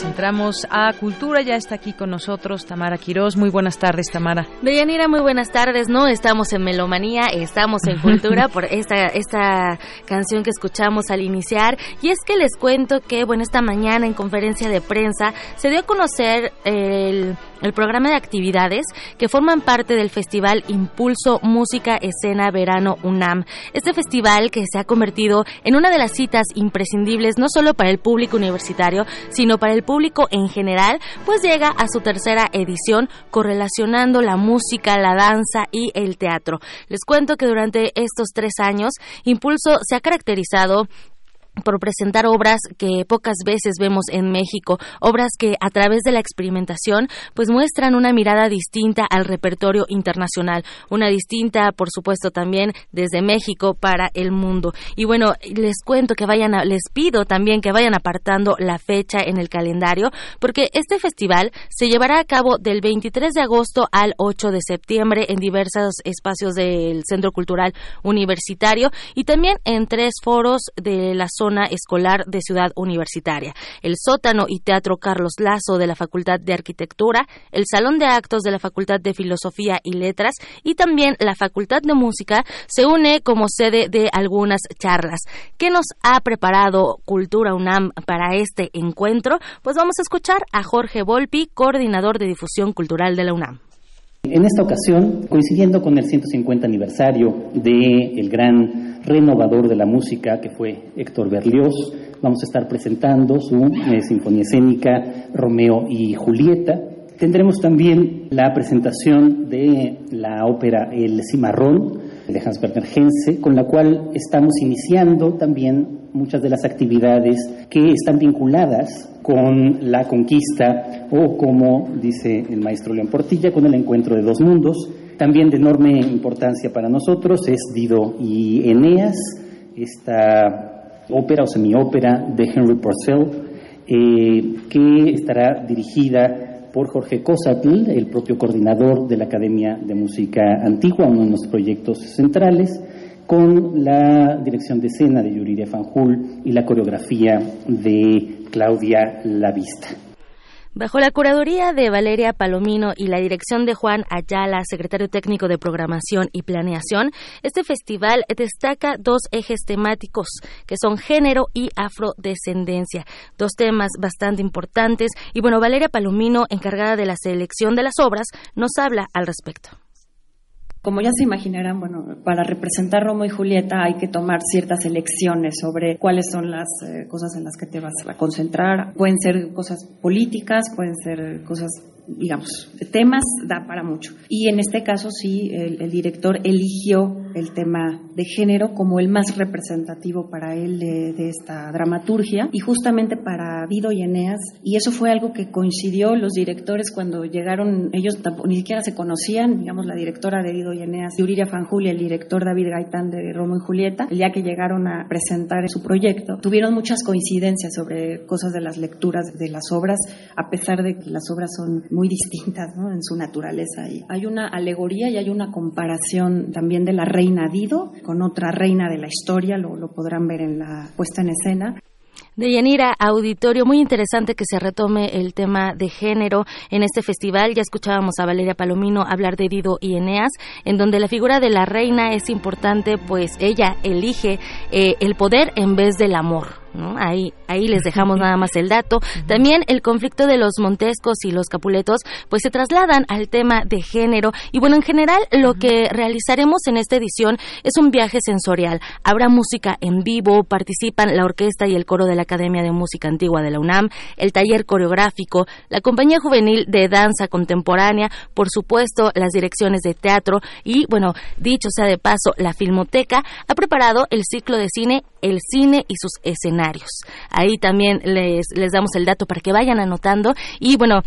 Entramos a Cultura. Ya está aquí con nosotros Tamara Quirós. Muy buenas tardes, Tamara. Deyanira, muy buenas tardes. No estamos en Melomanía, estamos en Cultura por esta, esta canción que escuchamos al iniciar. Y es que les cuento que, bueno, esta mañana en conferencia de prensa se dio a conocer el el programa de actividades que forman parte del Festival Impulso Música Escena Verano UNAM. Este festival que se ha convertido en una de las citas imprescindibles no solo para el público universitario, sino para el público en general, pues llega a su tercera edición correlacionando la música, la danza y el teatro. Les cuento que durante estos tres años, Impulso se ha caracterizado por presentar obras que pocas veces vemos en México, obras que a través de la experimentación pues muestran una mirada distinta al repertorio internacional, una distinta por supuesto también desde México para el mundo. Y bueno, les cuento que vayan a, les pido también que vayan apartando la fecha en el calendario porque este festival se llevará a cabo del 23 de agosto al 8 de septiembre en diversos espacios del Centro Cultural Universitario y también en tres foros de la zona escolar de Ciudad Universitaria, el sótano y teatro Carlos Lazo de la Facultad de Arquitectura, el salón de actos de la Facultad de Filosofía y Letras y también la Facultad de Música se une como sede de algunas charlas. ¿Qué nos ha preparado Cultura UNAM para este encuentro? Pues vamos a escuchar a Jorge Volpi, coordinador de difusión cultural de la UNAM. En esta ocasión, coincidiendo con el 150 aniversario del el gran renovador de la música que fue Héctor Berlioz, vamos a estar presentando su eh, sinfonía escénica Romeo y Julieta. Tendremos también la presentación de la ópera El Cimarrón de Hans Werner Henze, con la cual estamos iniciando también muchas de las actividades que están vinculadas con la conquista o, como dice el maestro León Portilla, con el encuentro de dos mundos. También de enorme importancia para nosotros es Dido y Eneas, esta ópera o semiópera de Henry Purcell, eh, que estará dirigida por Jorge Cosatl, el propio coordinador de la Academia de Música Antigua, uno de los proyectos centrales con la dirección de escena de Yuriria Fanjul y la coreografía de Claudia Lavista. Bajo la curaduría de Valeria Palomino y la dirección de Juan Ayala, secretario técnico de Programación y Planeación, este festival destaca dos ejes temáticos que son género y afrodescendencia, dos temas bastante importantes. Y bueno, Valeria Palomino, encargada de la selección de las obras, nos habla al respecto. Como ya se imaginarán, bueno, para representar Romo y Julieta hay que tomar ciertas elecciones sobre cuáles son las eh, cosas en las que te vas a concentrar. Pueden ser cosas políticas, pueden ser cosas digamos, temas da para mucho. Y en este caso sí, el, director eligió el tema de género como el más representativo para él de, esta dramaturgia y justamente para Vido y Eneas. Y eso fue algo que coincidió los directores cuando llegaron, ellos ni siquiera se conocían, digamos, la directora de Vido y Eneas, Yuriria Fanjul y el director David Gaitán de Romo y Julieta, el día que llegaron a presentar su proyecto, tuvieron muchas coincidencias sobre cosas de las lecturas de las obras, a pesar de que las obras son muy distintas ¿no? en su naturaleza. Y hay una alegoría y hay una comparación también de la reina Dido con otra reina de la historia, lo, podrán ver en la puesta en escena. De Yanira, auditorio, muy interesante que se retome el tema de género en este festival. Ya escuchábamos a Valeria Palomino hablar de Dido y Eneas, en donde la figura de la reina es importante, pues ella elige eh, el poder en vez del amor. Ahí, ahí les dejamos nada más el dato. También el conflicto de los montescos y los capuletos, pues se trasladan al tema de género. Y bueno, en general, lo que realizaremos en esta edición es un viaje sensorial. Habrá música en vivo, participan la orquesta y el coro de la Academia de Música Antigua de la UNAM, el taller coreográfico, la compañía juvenil de danza contemporánea, por supuesto, las direcciones de teatro y, bueno, dicho sea de paso, la Filmoteca ha preparado el ciclo de cine El cine y sus escenarios. Ahí también les, les damos el dato para que vayan anotando. Y bueno,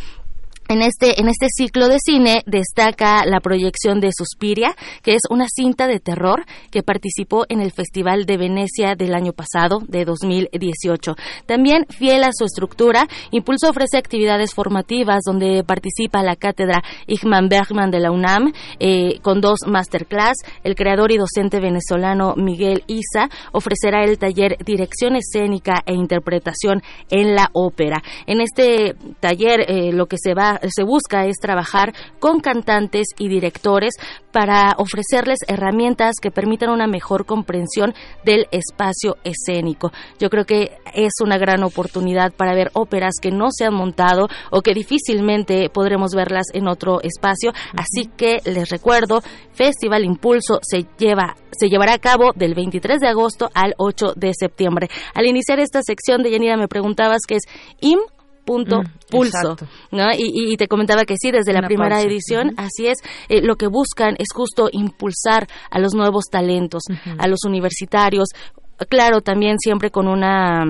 en este, en este ciclo de cine destaca la proyección de Suspiria, que es una cinta de terror que participó en el Festival de Venecia del año pasado, de 2018. También, fiel a su estructura, Impulso ofrece actividades formativas donde participa la cátedra Igman Bergman de la UNAM, eh, con dos masterclass. El creador y docente venezolano Miguel Isa ofrecerá el taller Dirección Escénica e Interpretación en la Ópera. En este taller, eh, lo que se va se busca es trabajar con cantantes y directores para ofrecerles herramientas que permitan una mejor comprensión del espacio escénico. Yo creo que es una gran oportunidad para ver óperas que no se han montado o que difícilmente podremos verlas en otro espacio. Así que les recuerdo, Festival Impulso se lleva se llevará a cabo del 23 de agosto al 8 de septiembre. Al iniciar esta sección de Yanira me preguntabas qué es IM punto mm, pulso, ¿no? Y, te comentaba que sí, desde la primera edición, así es, eh, lo que buscan es justo impulsar a los nuevos talentos, a los universitarios, claro, también siempre con una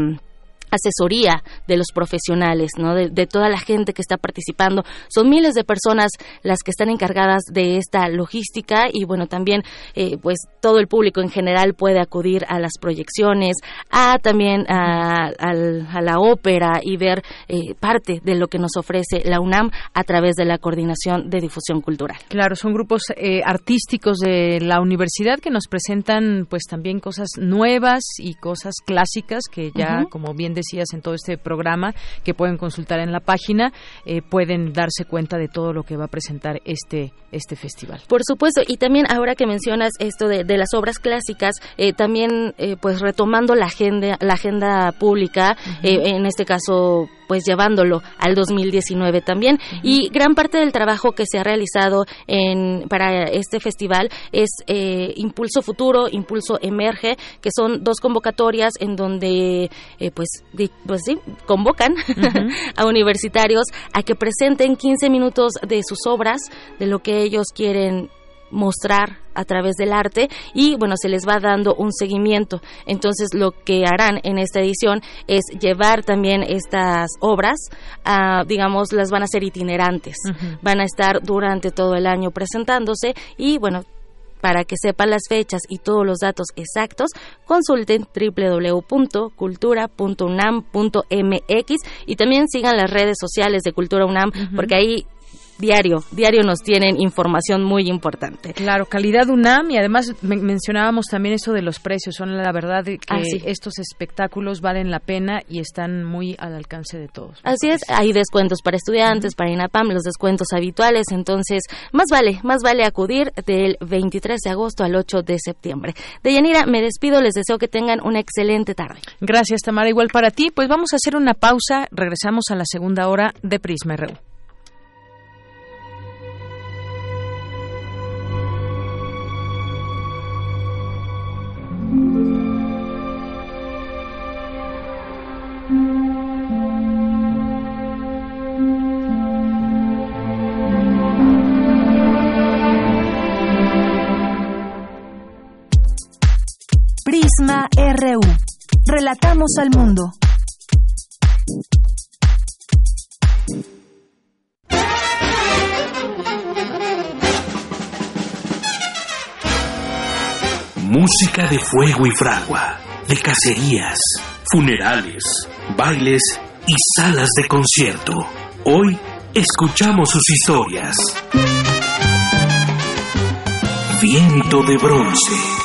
asesoría de los profesionales, ¿no? De, toda la gente que está participando. Son miles de personas las que están encargadas de esta logística y bueno, también eh, pues todo el público en general puede acudir a las proyecciones, a también a, la ópera y ver eh, parte de lo que nos ofrece la UNAM a través de la Coordinación de Difusión Cultural. Claro, son grupos eh, artísticos de la universidad que nos presentan pues también cosas nuevas y cosas clásicas que ya, como bien decías en todo este programa, que pueden consultar en la página, eh, pueden darse cuenta de todo lo que va a presentar este, este festival. Por supuesto, y también ahora que mencionas esto de, las obras clásicas, eh, también eh, pues retomando la agenda, la agenda pública, en este caso pues llevándolo al 2019 también. Y gran parte del trabajo que se ha realizado en, para este festival es Impulso Futuro, Impulso Emerge, que son dos convocatorias en donde pues pues sí, convocan a universitarios a que presenten 15 minutos de sus obras, de lo que ellos quieren mostrar a través del arte y bueno se les va dando un seguimiento. Entonces lo que harán en esta edición es llevar también estas obras a, digamos las van a ser itinerantes. Van a estar durante todo el año presentándose y bueno para que sepan las fechas y todos los datos exactos, consulten www.cultura.unam.mx y también sigan las redes sociales de Cultura UNAM, porque ahí diario, diario nos tienen información muy importante. Claro, calidad UNAM y además mencionábamos también eso de los precios. Son la verdad que ah, estos espectáculos valen la pena y están muy al alcance de todos. Así es, hay descuentos para estudiantes, para INAPAM, los descuentos habituales, entonces más vale, más vale acudir del 23 de agosto al 8 de septiembre. De Yanira, me despido, les deseo que tengan una excelente tarde. Gracias, Tamara, igual para ti. Pues vamos a hacer una pausa, regresamos a la segunda hora de Prisma RU. RU. Relatamos al mundo. Música de fuego y fragua, de cacerías, funerales, bailes y salas de concierto. Hoy escuchamos sus historias. Viento de bronce.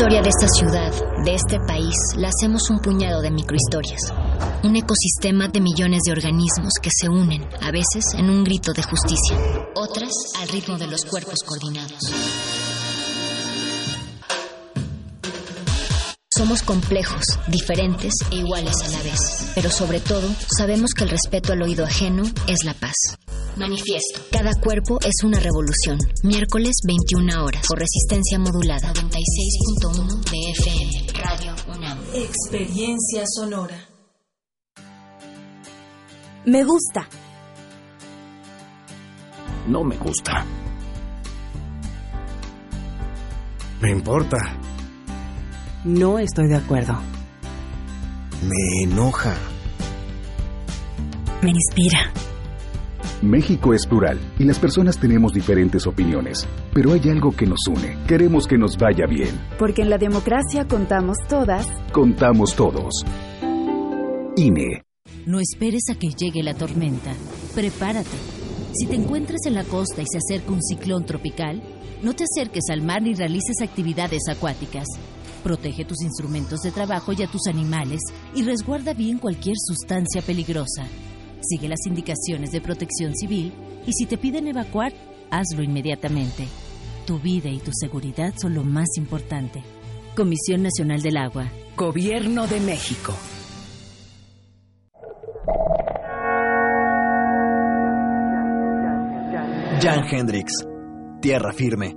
Historia de esta ciudad, de este país, la hacemos un puñado de microhistorias. Un ecosistema de millones de organismos que se unen, a veces en un grito de justicia, otras al ritmo de los cuerpos coordinados. Somos complejos, diferentes e iguales a la vez, pero sobre todo sabemos que el respeto al oído ajeno es la paz. Manifiesto. Cada cuerpo es una revolución. Miércoles 21 horas. Por resistencia modulada. 96.1 de FM. Radio UNAM. Experiencia sonora. Me gusta. No me gusta. Me importa. No estoy de acuerdo. Me enoja. Me inspira. México es plural y las personas tenemos diferentes opiniones, pero hay algo que nos une. Queremos que nos vaya bien. Porque en la democracia contamos todas. Contamos todos. INE. No esperes a que llegue la tormenta. Prepárate. Si te encuentras en la costa y se acerca un ciclón tropical, no te acerques al mar ni realices actividades acuáticas. Protege tus instrumentos de trabajo y a tus animales y resguarda bien cualquier sustancia peligrosa. Sigue las indicaciones de protección civil y si te piden evacuar, hazlo inmediatamente. Tu vida y tu seguridad son lo más importante. Comisión Nacional del Agua. Gobierno de México. Jan Hendrix. Tierra firme.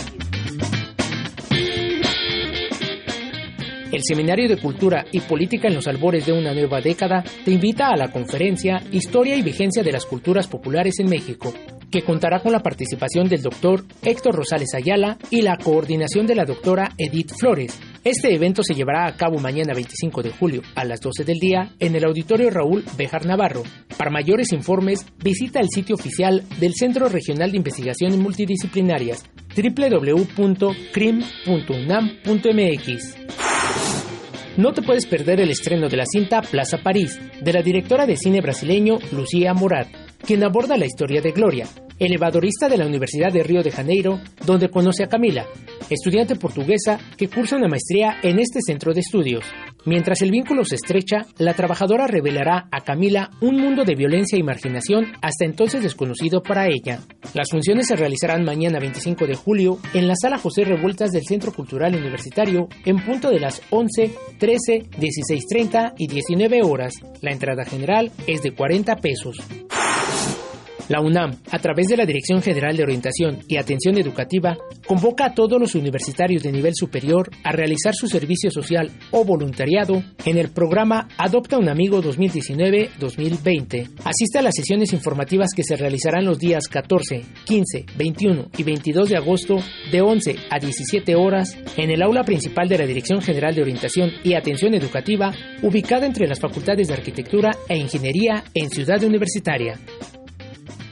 El Seminario de Cultura y Política en los albores de una nueva década te invita a la conferencia Historia y Vigencia de las Culturas Populares en México, que contará con la participación del doctor Héctor Rosales Ayala y la coordinación de la doctora Edith Flores. Este evento se llevará a cabo mañana 25 de julio a las 12 del día en el Auditorio Raúl Bejar Navarro. Para mayores informes, visita el sitio oficial del Centro Regional de Investigaciones Multidisciplinarias www.crim.unam.mx. No te puedes perder el estreno de la cinta Plaza París, de la directora de cine brasileño Lucía Morat, quien aborda la historia de Gloria, elevadorista de la Universidad de Río de Janeiro, donde conoce a Camila, estudiante portuguesa que cursa una maestría en este centro de estudios. Mientras el vínculo se estrecha, la trabajadora revelará a Camila un mundo de violencia y marginación hasta entonces desconocido para ella. Las funciones se realizarán mañana 25 de julio en la sala José Revueltas del Centro Cultural Universitario en punto de las 11, 13, 16.30 y 19 horas. La entrada general es de 40 pesos. La UNAM, a través de la Dirección General de Orientación y Atención Educativa, convoca a todos los universitarios de nivel superior a realizar su servicio social o voluntariado en el programa Adopta un Amigo 2019-2020. Asista a las sesiones informativas que se realizarán los días 14, 15, 21 y 22 de agosto de 11 a 17 horas en el aula principal de la Dirección General de Orientación y Atención Educativa, ubicada entre las Facultades de Arquitectura e Ingeniería en Ciudad Universitaria.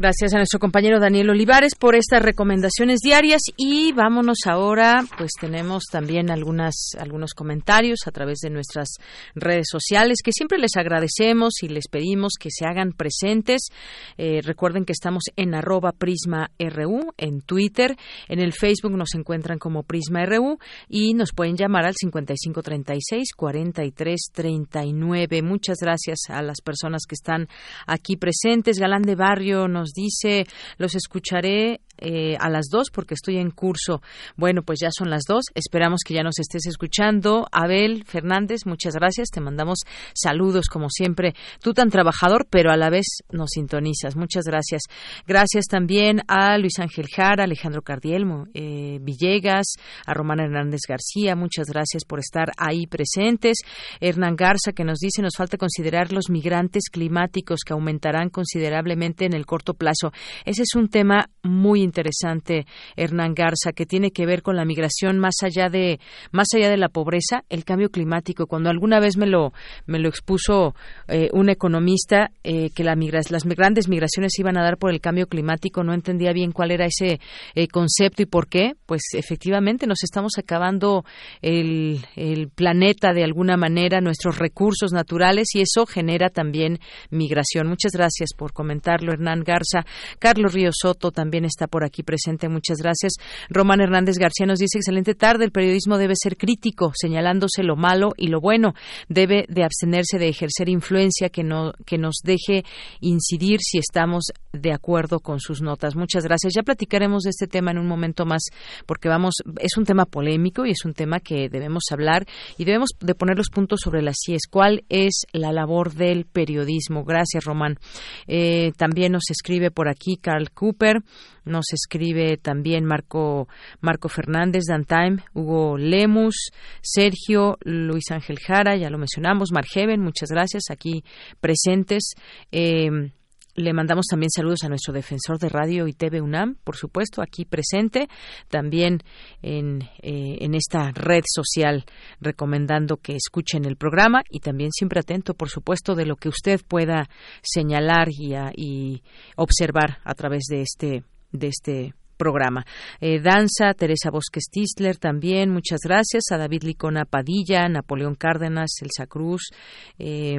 Gracias a nuestro compañero Daniel Olivares por estas recomendaciones diarias y vámonos ahora, pues tenemos también algunas algunos comentarios a través de nuestras redes sociales que siempre les agradecemos y les pedimos que se hagan presentes. Eh, recuerden que estamos en arroba Prisma RU en Twitter, en el Facebook nos encuentran como Prisma RU y nos pueden llamar al 5536 4339. Muchas gracias a las personas que están aquí presentes. Galán de Barrio nos dice, los escucharé eh, a las dos porque estoy en curso. Bueno, pues ya son las dos. Esperamos que ya nos estés escuchando. Abel Fernández, muchas gracias. Te mandamos saludos como siempre. Tú tan trabajador, pero a la vez nos sintonizas. Muchas gracias. Gracias también a Luis Ángel Jara, Alejandro Cardielmo, eh, Villegas, a Romana Hernández García. Muchas gracias por estar ahí presentes. Hernán Garza que nos dice nos falta considerar los migrantes climáticos que aumentarán considerablemente en el corto plazo. Ese es un tema muy interesante, Hernán Garza, que tiene que ver con la migración más allá de más allá de la pobreza, el cambio climático. Cuando alguna vez me lo me lo expuso eh, un economista eh, que la las grandes migraciones iban a dar por el cambio climático, no entendía bien cuál era ese eh, concepto y por qué. Pues efectivamente nos estamos acabando el, el planeta de alguna manera, nuestros recursos naturales y eso genera también migración. Muchas gracias por comentarlo, Hernán Garza. Carlos Río Soto también está por aquí presente. Muchas gracias. Román Hernández García nos dice, excelente tarde, el periodismo debe ser crítico, señalándose lo malo y lo bueno. Debe de abstenerse de ejercer influencia que, no, que nos deje incidir si estamos de acuerdo con sus notas. Muchas gracias. Ya platicaremos de este tema en un momento más porque vamos, es un tema polémico y es un tema que debemos hablar y debemos de poner los puntos sobre las CIES. ¿Cuál es la labor del periodismo? Gracias, Román. Eh, también nos escribe por aquí Carl Cooper. Nos escribe también Marco, Marco Fernández, Dantime, Hugo Lemus, Sergio, Luis Ángel Jara, ya lo mencionamos, Margeven, muchas gracias, aquí presentes. Eh, le mandamos también saludos a nuestro defensor de radio y TV UNAM, por supuesto, aquí presente, también en, eh, en esta red social, recomendando que escuchen el programa y también siempre atento, por supuesto, de lo que usted pueda señalar y, y observar a través de este, de este programa. Eh, danza, Teresa Bosques Tisler también, muchas gracias. A David Licona Padilla, Napoleón Cárdenas, Elsa Cruz. Eh,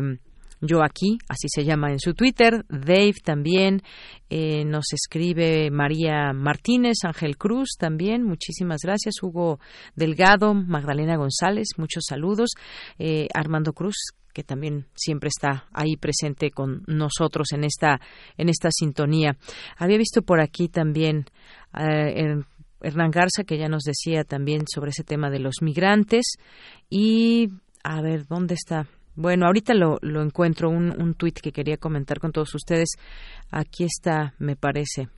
yo aquí, así se llama en su Twitter. Dave también eh, nos escribe María Martínez, Ángel Cruz también. Muchísimas gracias. Hugo Delgado, Magdalena González, muchos saludos. Eh, Armando Cruz, que también siempre está ahí presente con nosotros en esta en esta sintonía. Había visto por aquí también eh, Hernán Garza que ya nos decía también sobre ese tema de los migrantes y a ver dónde está bueno, ahorita lo, lo encuentro, un, un tuit que quería comentar con todos ustedes. Aquí está, me parece.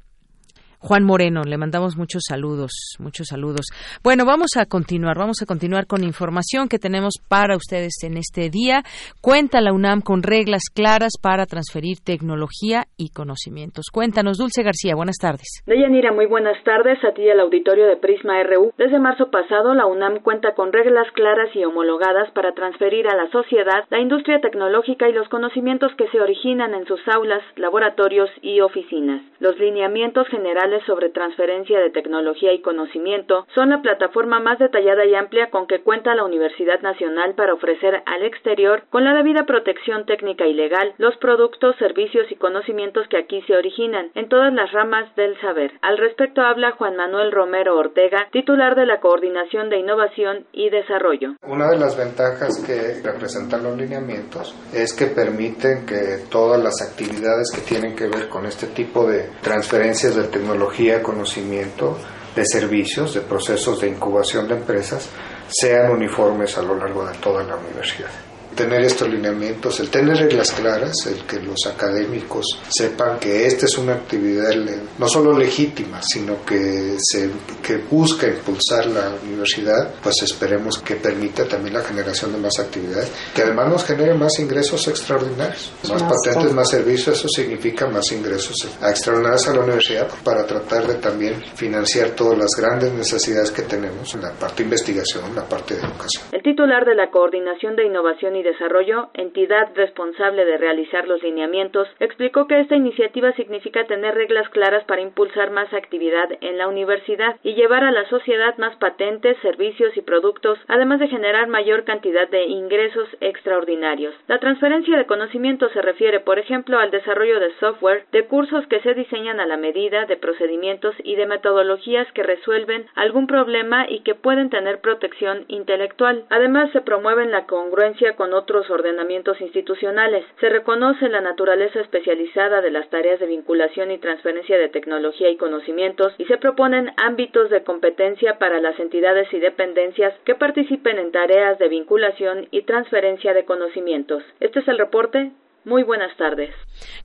Juan Moreno, le mandamos muchos saludos, muchos saludos. Bueno, vamos a continuar, vamos a continuar con información que tenemos para ustedes en este día. Cuenta la UNAM con reglas claras para transferir tecnología y conocimientos. Cuéntanos, Dulce García, buenas tardes. Deyanira, muy buenas tardes a ti y al auditorio de Prisma RU. Desde marzo pasado, la UNAM cuenta con reglas claras y homologadas para transferir a la sociedad la industria tecnológica y los conocimientos que se originan en sus aulas, laboratorios y oficinas. Los lineamientos generales sobre transferencia de tecnología y conocimiento son la plataforma más detallada y amplia con que cuenta la Universidad Nacional para ofrecer al exterior, con la debida protección técnica y legal, los productos, servicios y conocimientos que aquí se originan, en todas las ramas del saber. Al respecto habla Juan Manuel Romero Ortega, titular de la Coordinación de Innovación y Desarrollo. Una de las ventajas que representan los lineamientos es que permiten que todas las actividades que tienen que ver con este tipo de transferencias de tecnología conocimiento, de servicios, de procesos de incubación de empresas, sean uniformes a lo largo de toda la universidad tener estos lineamientos, el tener reglas claras, el que los académicos sepan que esta es una actividad no solo legítima, sino que, se, que busca impulsar la universidad, pues esperemos que permita también la generación de más actividades, que además nos genere más ingresos extraordinarios, más, patentes, más servicios, eso significa más ingresos extraordinarios a la universidad para tratar de también financiar todas las grandes necesidades que tenemos en la parte de investigación, en la parte de educación. El titular de la Coordinación de Innovación y Desarrollo, entidad responsable de realizar los lineamientos, explicó que esta iniciativa significa tener reglas claras para impulsar más actividad en la universidad y llevar a la sociedad más patentes, servicios y productos, además de generar mayor cantidad de ingresos extraordinarios. La transferencia de conocimiento se refiere, por ejemplo, al desarrollo de software, de cursos que se diseñan a la medida, de procedimientos y de metodologías que resuelven algún problema y que pueden tener protección intelectual. Además, se promueven la congruencia con otros ordenamientos institucionales. Se reconoce la naturaleza especializada de las tareas de vinculación y transferencia de tecnología y conocimientos y se proponen ámbitos de competencia para las entidades y dependencias que participen en tareas de vinculación y transferencia de conocimientos. Este es el reporte. Muy buenas tardes.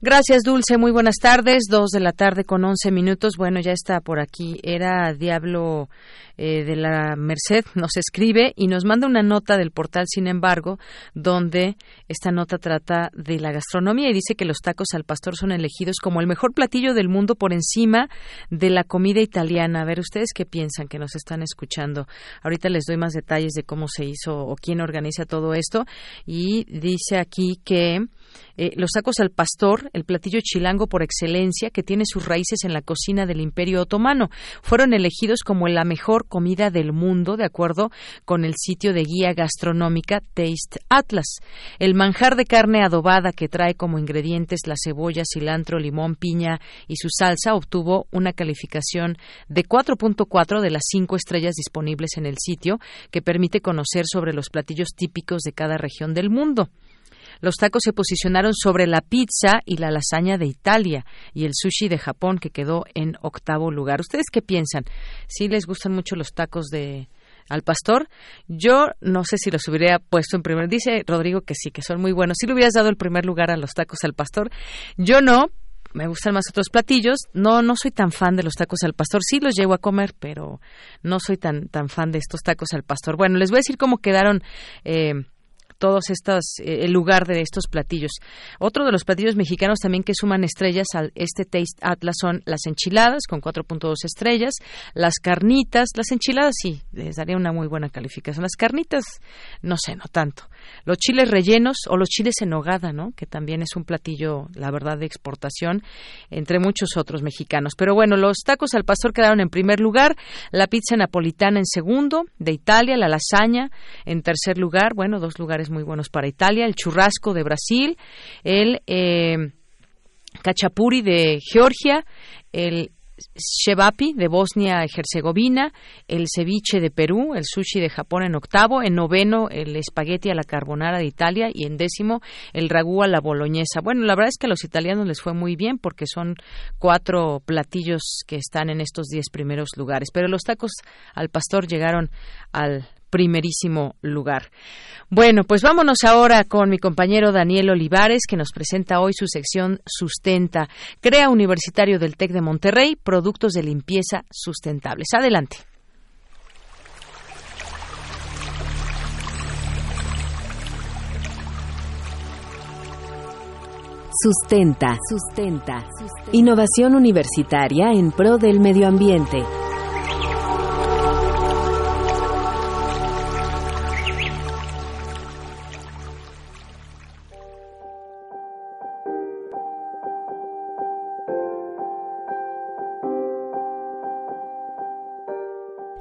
Gracias, Dulce. Muy buenas tardes. Dos de la tarde con once minutos. Bueno, ya está por aquí. Era Diablo eh, de la Merced. Nos escribe y nos manda una nota del portal, sin embargo, donde esta nota trata de la gastronomía y dice que los tacos al pastor son elegidos como el mejor platillo del mundo por encima de la comida italiana. A ver, ¿ustedes qué piensan que nos están escuchando? Ahorita les doy más detalles de cómo se hizo o quién organiza todo esto. Y dice aquí que eh, los tacos al pastor, el platillo chilango por excelencia que tiene sus raíces en la cocina del Imperio Otomano. Fueron elegidos como la mejor comida del mundo, de acuerdo con el sitio de guía gastronómica Taste Atlas. El manjar de carne adobada que trae como ingredientes la cebolla, cilantro, limón, piña y su salsa obtuvo una calificación de 4.4 de las 5 estrellas disponibles en el sitio, que permite conocer sobre los platillos típicos de cada región del mundo. Los tacos se posicionaron sobre la pizza y la lasaña de Italia y el sushi de Japón que quedó en octavo lugar. ¿Ustedes qué piensan? ¿Sí les gustan mucho los tacos de al pastor? Yo no sé si los hubiera puesto en primer. Dice Rodrigo que sí, que son muy buenos. Si le hubieras dado el primer lugar a los tacos al pastor, yo no. Me gustan más otros platillos. No, no soy tan fan de los tacos al pastor. Sí los llego a comer, pero no soy tan tan fan de estos tacos al pastor. Bueno, les voy a decir cómo quedaron eh, todos estos, eh, el lugar de estos platillos. Otro de los platillos mexicanos también que suman estrellas al este Taste Atlas son las enchiladas con 4.2 estrellas, las carnitas, las enchiladas sí, les daría una muy buena calificación. Las carnitas, no sé, no tanto. Los chiles rellenos o los chiles en hogada, ¿no? Que también es un platillo, la verdad, de exportación, entre muchos otros mexicanos. Pero bueno, los tacos al pastor quedaron en primer lugar, la pizza napolitana en segundo, de Italia, la lasaña en tercer lugar, bueno, dos lugares muy buenos para Italia, el churrasco de Brasil, el eh, cachapuri de Georgia, el Shevapi de Bosnia y Herzegovina, el ceviche de Perú, el sushi de Japón en octavo, en noveno el espagueti a la carbonara de Italia y en décimo el ragú a la boloñesa. Bueno, la verdad es que a los italianos les fue muy bien porque son cuatro platillos que están en estos diez primeros lugares, pero los tacos al pastor llegaron al primerísimo lugar. Bueno, pues vámonos ahora con mi compañero Daniel Olivares, que nos presenta hoy su sección Sustenta. Crea Universitario del TEC de Monterrey, productos de limpieza sustentables. Adelante. Sustenta. Sustenta. Innovación universitaria en pro del medio ambiente.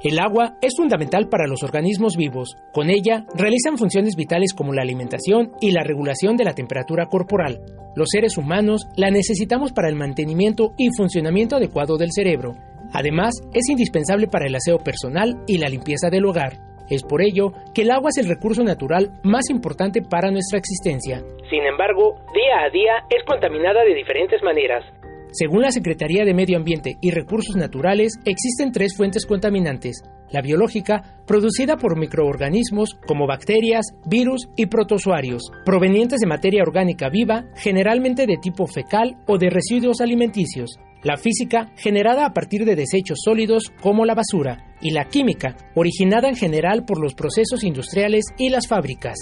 El agua es fundamental para los organismos vivos. Con ella realizan funciones vitales como la alimentación y la regulación de la temperatura corporal. Los seres humanos la necesitamos para el mantenimiento y funcionamiento adecuado del cerebro. Además, es indispensable para el aseo personal y la limpieza del hogar. Es por ello que el agua es el recurso natural más importante para nuestra existencia. Sin embargo, día a día es contaminada de diferentes maneras. Según la Secretaría de Medio Ambiente y Recursos Naturales, existen tres fuentes contaminantes. La biológica, producida por microorganismos como bacterias, virus y protozoarios, provenientes de materia orgánica viva, generalmente de tipo fecal o de residuos alimenticios. La física, generada a partir de desechos sólidos como la basura. Y la química, originada en general por los procesos industriales y las fábricas.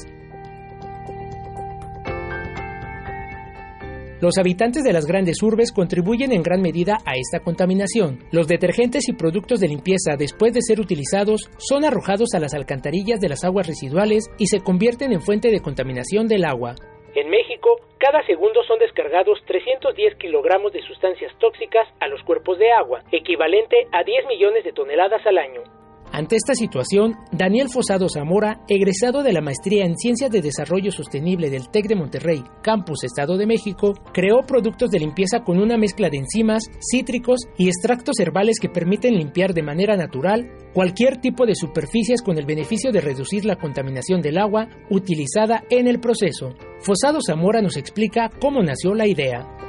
Los habitantes de las grandes urbes contribuyen en gran medida a esta contaminación. Los detergentes y productos de limpieza después de ser utilizados son arrojados a las alcantarillas de las aguas residuales y se convierten en fuente de contaminación del agua. En México, cada segundo son descargados 310 kilogramos de sustancias tóxicas a los cuerpos de agua, equivalente a 10 millones de toneladas al año. Ante esta situación, Daniel Fosado Zamora, egresado de la Maestría en Ciencias de Desarrollo Sostenible del TEC de Monterrey, Campus Estado de México, creó productos de limpieza con una mezcla de enzimas, cítricos y extractos herbales que permiten limpiar de manera natural cualquier tipo de superficies con el beneficio de reducir la contaminación del agua utilizada en el proceso. Fosado Zamora nos explica cómo nació la idea.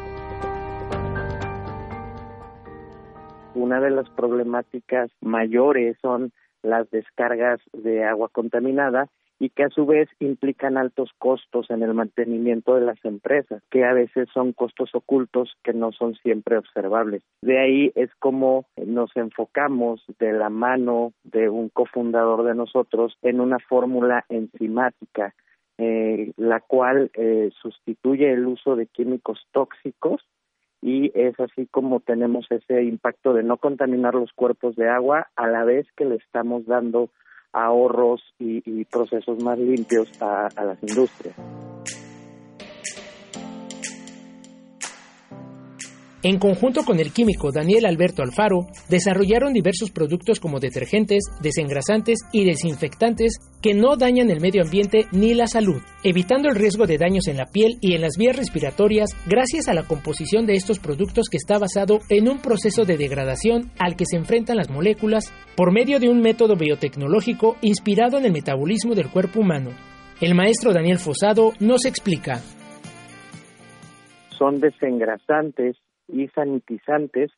Una de las problemáticas mayores son las descargas de agua contaminada y que a su vez implican altos costos en el mantenimiento de las empresas, que a veces son costos ocultos que no son siempre observables. De ahí es como nos enfocamos de la mano de un cofundador de nosotros en una fórmula enzimática, eh, la cual eh, sustituye el uso de químicos tóxicos y es así como tenemos ese impacto de no contaminar los cuerpos de agua a la vez que le estamos dando ahorros y, procesos más limpios a, a las industrias. En conjunto con el químico Daniel Alberto Alfaro, desarrollaron diversos productos como detergentes, desengrasantes y desinfectantes que no dañan el medio ambiente ni la salud, evitando el riesgo de daños en la piel y en las vías respiratorias gracias a la composición de estos productos que está basado en un proceso de degradación al que se enfrentan las moléculas por medio de un método biotecnológico inspirado en el metabolismo del cuerpo humano. El maestro Daniel Fosado nos explica son desengrasantes y sanitizantes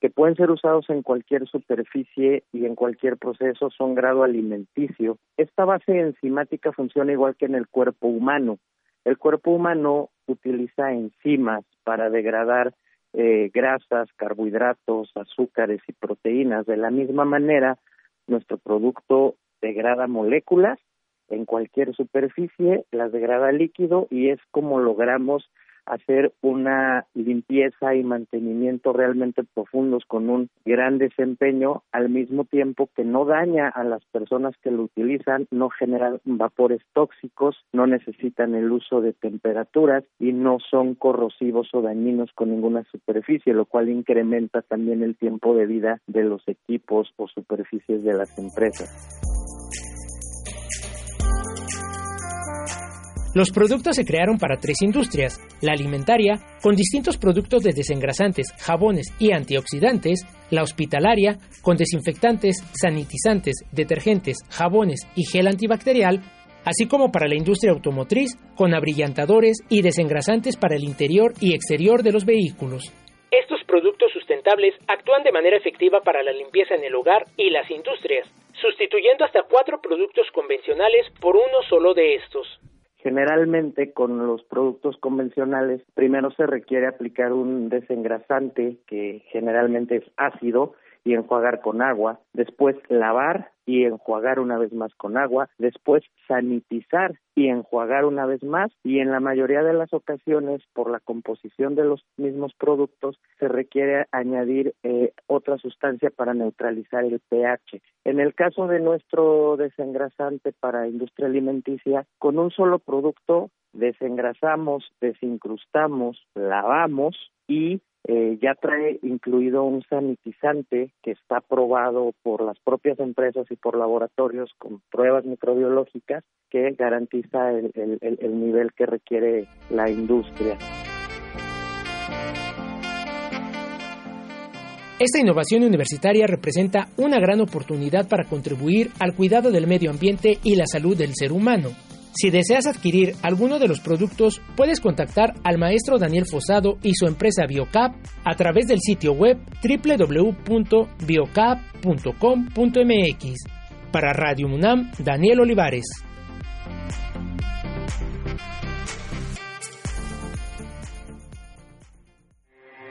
que pueden ser usados en cualquier superficie y en cualquier proceso, son grado alimenticio. Esta base enzimática funciona igual que en el cuerpo humano. El cuerpo humano utiliza enzimas para degradar eh, grasas, carbohidratos, azúcares y proteínas. De la misma manera, nuestro producto degrada moléculas en cualquier superficie, las degrada líquido y es como logramos hacer una limpieza y mantenimiento realmente profundos con un gran desempeño al mismo tiempo que no daña a las personas que lo utilizan, no genera vapores tóxicos, no necesitan el uso de temperaturas y no son corrosivos o dañinos con ninguna superficie, lo cual incrementa también el tiempo de vida de los equipos o superficies de las empresas. Los productos se crearon para tres industrias, la alimentaria, con distintos productos de desengrasantes, jabones y antioxidantes, la hospitalaria, con desinfectantes, sanitizantes, detergentes, jabones y gel antibacterial, así como para la industria automotriz, con abrillantadores y desengrasantes para el interior y exterior de los vehículos. Estos productos sustentables actúan de manera efectiva para la limpieza en el hogar y las industrias, sustituyendo hasta cuatro productos convencionales por uno solo de estos. Generalmente con los productos convencionales primero se requiere aplicar un desengrasante que generalmente es ácido y enjuagar con agua, después lavar y enjuagar una vez más con agua, después sanitizar y enjuagar una vez más y en la mayoría de las ocasiones por la composición de los mismos productos se requiere añadir eh, otra sustancia para neutralizar el pH. En el caso de nuestro desengrasante para industria alimenticia, con un solo producto desengrasamos, desincrustamos, lavamos y eh, ya trae incluido un sanitizante que está aprobado por las propias empresas y por laboratorios con pruebas microbiológicas que garantiza el, el nivel que requiere la industria. Esta innovación universitaria representa una gran oportunidad para contribuir al cuidado del medio ambiente y la salud del ser humano. Si deseas adquirir alguno de los productos, puedes contactar al maestro Daniel Fosado y su empresa Biocap a través del sitio web www.biocap.com.mx. Para Radio Munam, Daniel Olivares.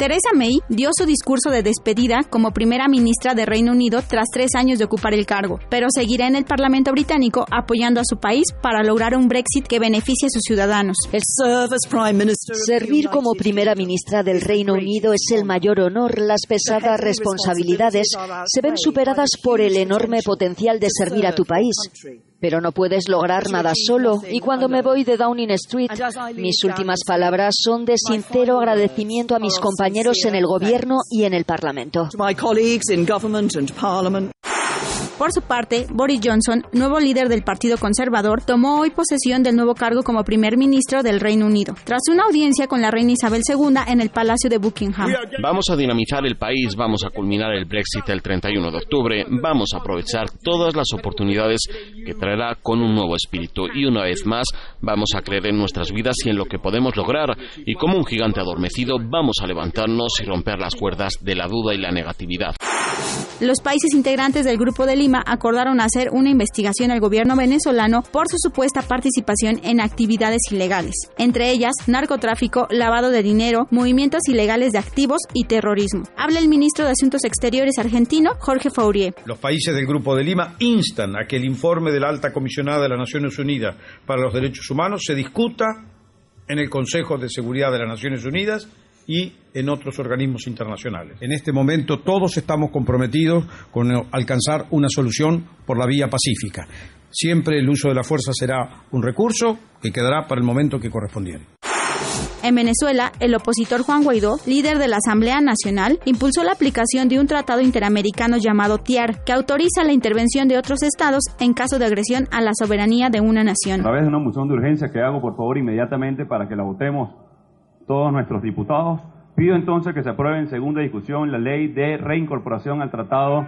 Theresa May dio su discurso de despedida como primera ministra de Reino Unido tras tres años de ocupar el cargo, pero seguirá en el Parlamento británico apoyando a su país para lograr un Brexit que beneficie a sus ciudadanos. Servir como primera ministra del Reino Unido es el mayor honor. Las pesadas responsabilidades se ven superadas por el enorme potencial de servir a tu país. Pero no puedes lograr nada solo. Y cuando me voy de Downing Street, mis últimas palabras son de sincero agradecimiento a mis compañeros en el gobierno y en el Parlamento. Por su parte, Boris Johnson, nuevo líder del Partido Conservador, tomó hoy posesión del nuevo cargo como primer ministro del Reino Unido, tras una audiencia con la reina Isabel II en el Palacio de Buckingham. Vamos a dinamizar el país, vamos a culminar el Brexit el 31 de octubre, vamos a aprovechar todas las oportunidades que traerá con un nuevo espíritu y una vez más vamos a creer en nuestras vidas y en lo que podemos lograr y como un gigante adormecido vamos a levantarnos y romper las cuerdas de la duda y la negatividad. Los países integrantes del Grupo de Acordaron hacer una investigación al gobierno venezolano por su supuesta participación en actividades ilegales, entre ellas narcotráfico, lavado de dinero, movimientos ilegales de activos y terrorismo. Habla el ministro de Asuntos Exteriores argentino, Jorge Faurier. Los países del Grupo de Lima instan a que el informe de la alta comisionada de las Naciones Unidas para los Derechos Humanos se discuta en el Consejo de Seguridad de las Naciones Unidas y en otros organismos internacionales. En este momento todos estamos comprometidos con alcanzar una solución por la vía pacífica. Siempre el uso de la fuerza será un recurso que quedará para el momento que correspondiera. En Venezuela, el opositor Juan Guaidó, líder de la Asamblea Nacional, impulsó la aplicación de un tratado interamericano llamado TIAR, que autoriza la intervención de otros estados en caso de agresión a la soberanía de una nación. A través de una moción de urgencia que hago, por favor, inmediatamente para que la votemos todos nuestros diputados, pido entonces que se apruebe en segunda discusión la ley de reincorporación al Tratado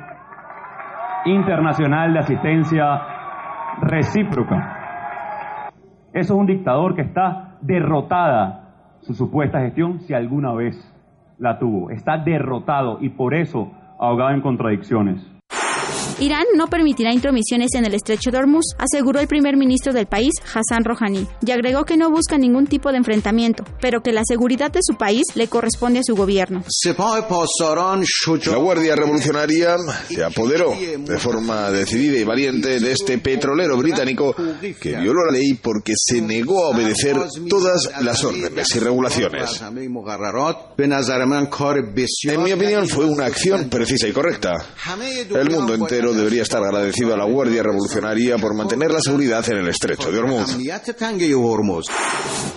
Internacional de Asistencia Recíproca. Eso es un dictador que está derrotada su supuesta gestión si alguna vez la tuvo. Está derrotado y por eso ahogado en contradicciones. Irán no permitirá intromisiones en el estrecho de Hormuz, aseguró el primer ministro del país, Hassan Rouhani, y agregó que no busca ningún tipo de enfrentamiento, pero que la seguridad de su país le corresponde a su gobierno. La Guardia Revolucionaria se apoderó de forma decidida y valiente de este petrolero británico que violó la ley porque se negó a obedecer todas las órdenes y regulaciones. En mi opinión fue una acción precisa y correcta. El mundo entero debería estar agradecido a la Guardia Revolucionaria por mantener la seguridad en el estrecho de Hormuz.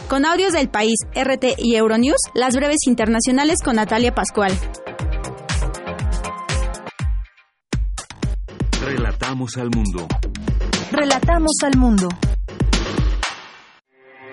Con audios del país, RT y Euronews, las breves internacionales con Natalia Pascual. Relatamos al mundo. Relatamos al mundo.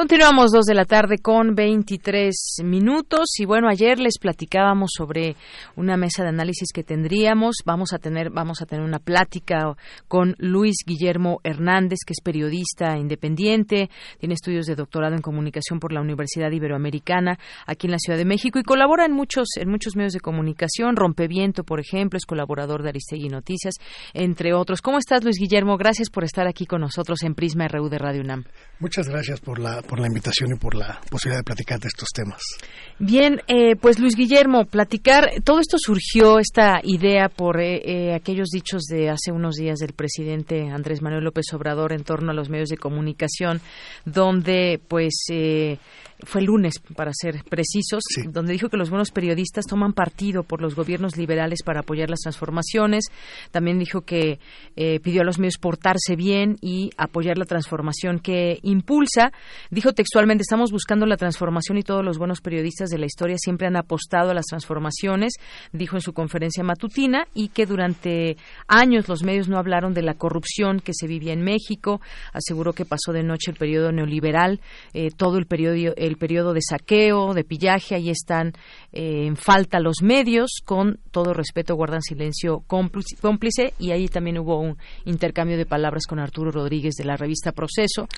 Continuamos dos de la tarde con 23 minutos y bueno ayer les platicábamos sobre una mesa de análisis que tendríamos. Vamos a tener vamos a tener una plática con Luis Guillermo Hernández que es periodista independiente tiene estudios de doctorado en comunicación por la Universidad Iberoamericana aquí en la Ciudad de México y colabora en muchos en muchos medios de comunicación Rompeviento por ejemplo es colaborador de Aristegui Noticias entre otros. Cómo estás Luis Guillermo gracias por estar aquí con nosotros en Prisma RU de Radio UNAM. Muchas gracias por la por la invitación y por la posibilidad de platicar de estos temas. Bien, eh, pues Luis Guillermo, platicar, todo esto surgió, esta idea, por eh, eh, aquellos dichos de hace unos días del presidente Andrés Manuel López Obrador en torno a los medios de comunicación, donde pues fue el lunes, para ser precisos, donde dijo que los buenos periodistas toman partido por los gobiernos liberales para apoyar las transformaciones. También dijo que pidió a los medios portarse bien y apoyar la transformación que impulsa. Dijo textualmente, estamos buscando la transformación y todos los buenos periodistas de la historia siempre han apostado a las transformaciones, dijo en su conferencia matutina, y que durante años los medios no hablaron de la corrupción que se vivía en México. Aseguró que pasó de noche el periodo neoliberal, eh, todo el periodo, el periodo de saqueo, de pillaje, ahí están eh, en falta los medios, con todo respeto guardan silencio cómplice, y ahí también hubo un intercambio de palabras con Arturo Rodríguez de la revista Proceso,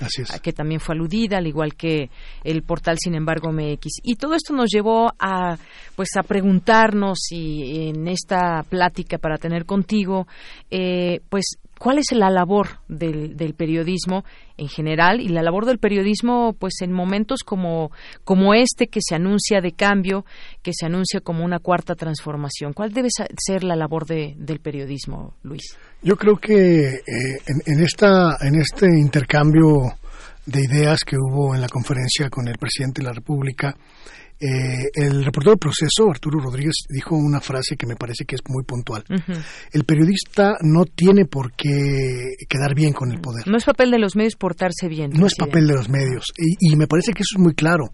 que también fue aludida, al igual que el portal Sin embargo MX. Y todo esto nos llevó a pues a preguntarnos y en esta plática para tener contigo, eh, pues cuál es la labor del, del, periodismo en general y la labor del periodismo pues en momentos como, este que se anuncia de cambio, que se anuncia como una cuarta transformación. ¿Cuál debe ser la labor de, del periodismo, Luis? Yo creo que eh, en, en, esta, en este intercambio de ideas que hubo en la conferencia con el presidente de la República, eh, el reportero del proceso, Arturo Rodríguez, dijo una frase que me parece que es muy puntual. El periodista no tiene por qué quedar bien con el poder. No es papel de los medios portarse bien. No es papel de los medios. Y, me parece que eso es muy claro.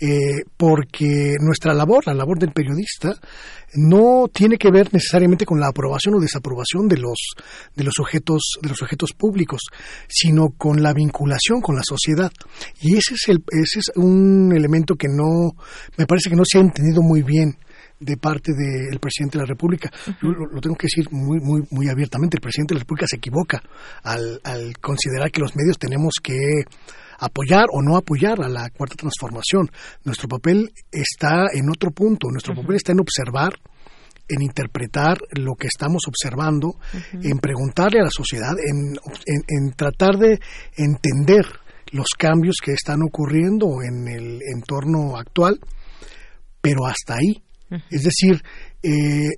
Eh, porque nuestra labor, la labor del periodista, no tiene que ver necesariamente con la aprobación o desaprobación de los de los sujetos de los sujetos públicos, sino con la vinculación con la sociedad. Y ese es el ese es un elemento que no me parece que no se ha entendido muy bien de parte del presidente de la República. lo, tengo que decir muy, muy, muy abiertamente. El presidente de la República se equivoca al, al considerar que los medios tenemos que apoyar o no apoyar a la cuarta transformación. Nuestro papel está en otro punto, nuestro papel está en observar, en interpretar lo que estamos observando, en preguntarle a la sociedad, en, en, tratar de entender los cambios que están ocurriendo en el entorno actual pero hasta ahí. Es decir, eh,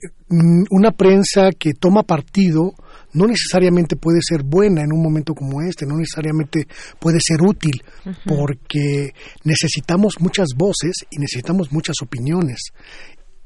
una prensa que toma partido no necesariamente puede ser buena en un momento como este, no necesariamente puede ser útil, porque necesitamos muchas voces y necesitamos muchas opiniones.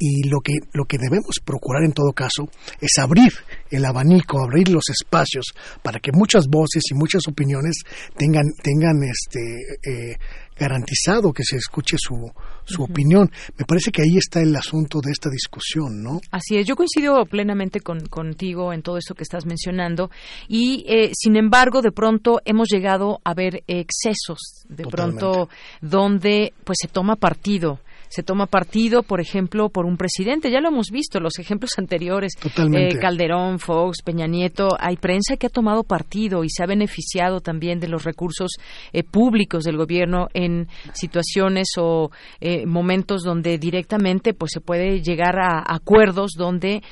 Y lo que, lo que debemos procurar en todo caso es abrir el abanico, abrir los espacios para que muchas voces y muchas opiniones tengan, tengan este, eh, garantizado que se escuche su, su opinión. Me parece que ahí está el asunto de esta discusión, ¿no? Así es, yo coincido plenamente con, contigo en todo esto que estás mencionando y, eh, sin embargo, de pronto hemos llegado a ver excesos, de pronto donde pues se toma partido se toma partido, por ejemplo, por un presidente. Ya lo hemos visto, los ejemplos anteriores. Totalmente. Eh, Calderón, Fox, Peña Nieto. Hay prensa que ha tomado partido y se ha beneficiado también de los recursos eh, públicos del gobierno en situaciones o eh, momentos donde directamente pues se puede llegar a acuerdos donde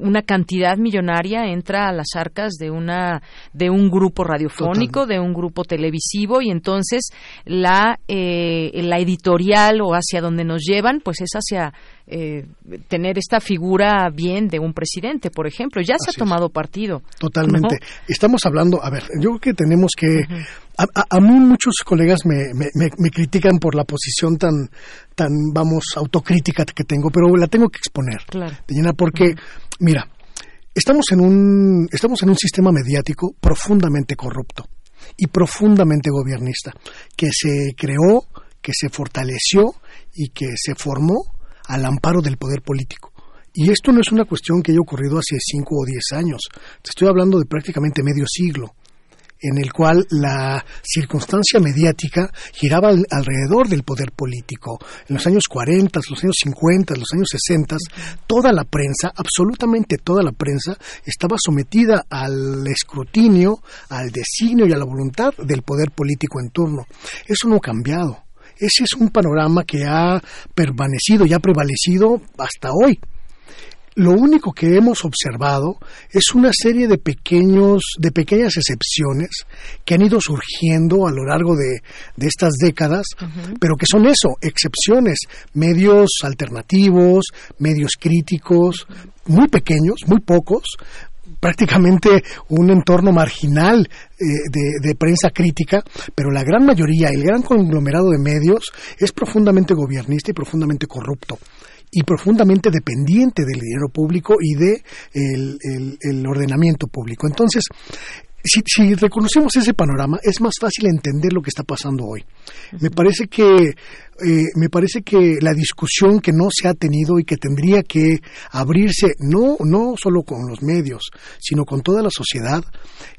una cantidad millonaria entra a las arcas de una de un grupo radiofónico, de un grupo televisivo y entonces la la editorial o hacia donde nos llevan, pues es hacia eh, tener esta figura bien de un presidente, por ejemplo. Ya se ha tomado partido. Totalmente. Estamos hablando, a ver, yo creo que tenemos que... a, mí muchos colegas me, me, critican por la posición tan, tan, vamos, autocrítica que tengo, pero la tengo que exponer. Claro. Porque, mira, estamos en un, estamos en un sistema mediático profundamente corrupto y profundamente gobernista, que se creó, que se fortaleció y que se formó al amparo del poder político. Y esto no es una cuestión que haya ocurrido hace cinco o diez años. Te estoy hablando de prácticamente medio siglo, en el cual la circunstancia mediática giraba alrededor del poder político. En los años 40, los años 50, los años 60, toda la prensa, absolutamente toda la prensa, estaba sometida al escrutinio, al designio y a la voluntad del poder político en turno. Eso no ha cambiado. Ese es un panorama que ha permanecido y ha prevalecido hasta hoy. Lo único que hemos observado es una serie de pequeños, de pequeñas excepciones que han ido surgiendo a lo largo de, estas décadas, pero que son eso, excepciones, medios alternativos, medios críticos, muy pequeños, muy pocos, prácticamente un entorno marginal eh, de, prensa crítica, pero la gran mayoría, el gran conglomerado de medios es profundamente gobernista y profundamente corrupto y profundamente dependiente del dinero público y de el, ordenamiento público. Entonces, si, reconocemos ese panorama, es más fácil entender lo que está pasando hoy. Me parece que eh, me parece que la discusión que no se ha tenido y que tendría que abrirse no no solo con los medios, sino con toda la sociedad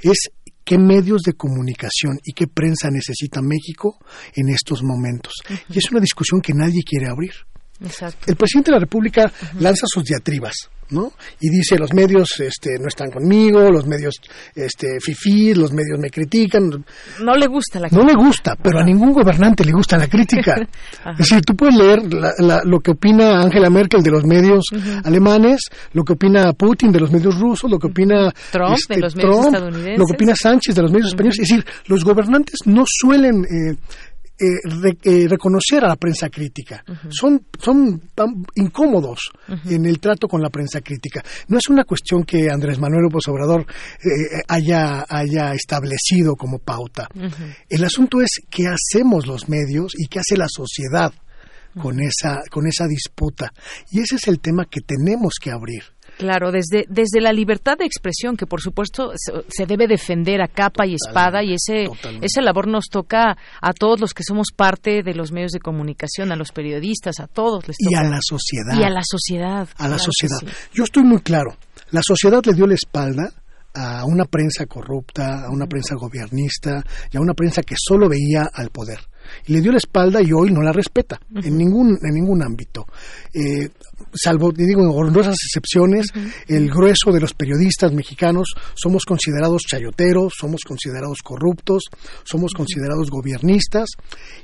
es qué medios de comunicación y qué prensa necesita México en estos momentos. Y es una discusión que nadie quiere abrir. El presidente de la República lanza sus diatribas, ¿no? Y dice los medios este, no están conmigo, los medios este, fifí, los medios me critican. No le gusta la crítica. No le gusta, pero a ningún gobernante le gusta la crítica. es decir, tú puedes leer lo que opina Angela Merkel de los medios alemanes, lo que opina Putin de los medios rusos, lo que opina Trump de este, los medios estadounidenses. Lo que opina Sánchez de los medios españoles. Es decir, los gobernantes no suelen eh, eh, eh, reconocer a la prensa crítica. Son, son tan incómodos en el trato con la prensa crítica. No es una cuestión que Andrés Manuel López Obrador eh, haya, haya establecido como pauta. El asunto es qué hacemos los medios y qué hace la sociedad con esa, con esa disputa. Y ese es el tema que tenemos que abrir. Claro, desde, desde la libertad de expresión, que por supuesto se, debe defender a capa y espada, y ese, esa labor nos toca a todos los que somos parte de los medios de comunicación, a los periodistas, a todos les toca. Y a la sociedad. Y a la sociedad. A la sociedad. Yo estoy muy claro, la sociedad le dio la espalda a una prensa corrupta, a una prensa gobernista y a una prensa que solo veía al poder y le dio la espalda y hoy no la respeta en ningún en ningún ámbito. Eh, salvo digo honrosas excepciones el grueso de los periodistas mexicanos somos considerados chayoteros somos considerados corruptos somos considerados gobiernistas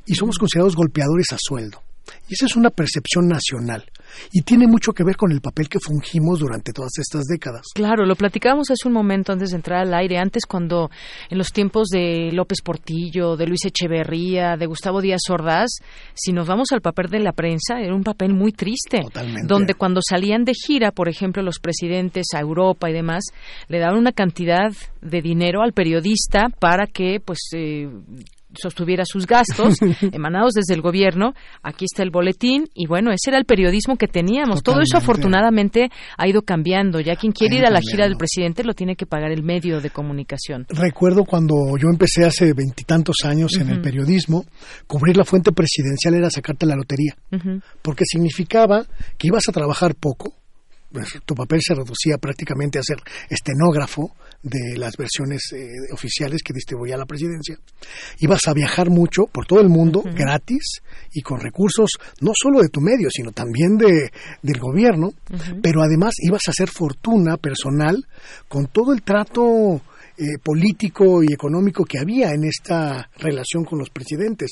y somos considerados golpeadores a sueldo. Y esa es una percepción nacional y tiene mucho que ver con el papel que fungimos durante todas estas décadas. Claro, lo platicábamos hace un momento antes de entrar al aire, antes cuando en los tiempos de López Portillo, de Luis Echeverría, de Gustavo Díaz Ordaz, si nos vamos al papel de la prensa, era un papel muy triste, donde cuando salían de gira, por ejemplo, los presidentes a Europa y demás, le daban una cantidad de dinero al periodista para que pues eh, sostuviera sus gastos emanados desde el gobierno. Aquí está el boletín y bueno, ese era el periodismo que teníamos. Todo eso afortunadamente ha ido cambiando. Ya quien quiere ir a la gira del presidente lo tiene que pagar el medio de comunicación. Recuerdo cuando yo empecé hace veintitantos años en el periodismo, cubrir la fuente presidencial era sacarte la lotería, porque significaba que ibas a trabajar poco, pues, tu papel se reducía prácticamente a ser estenógrafo de las versiones eh, oficiales que distribuía la presidencia. Ibas a viajar mucho por todo el mundo, gratis y con recursos no solo de tu medio, sino también de, del gobierno, pero además ibas a hacer fortuna personal con todo el trato eh, político y económico que había en esta relación con los presidentes.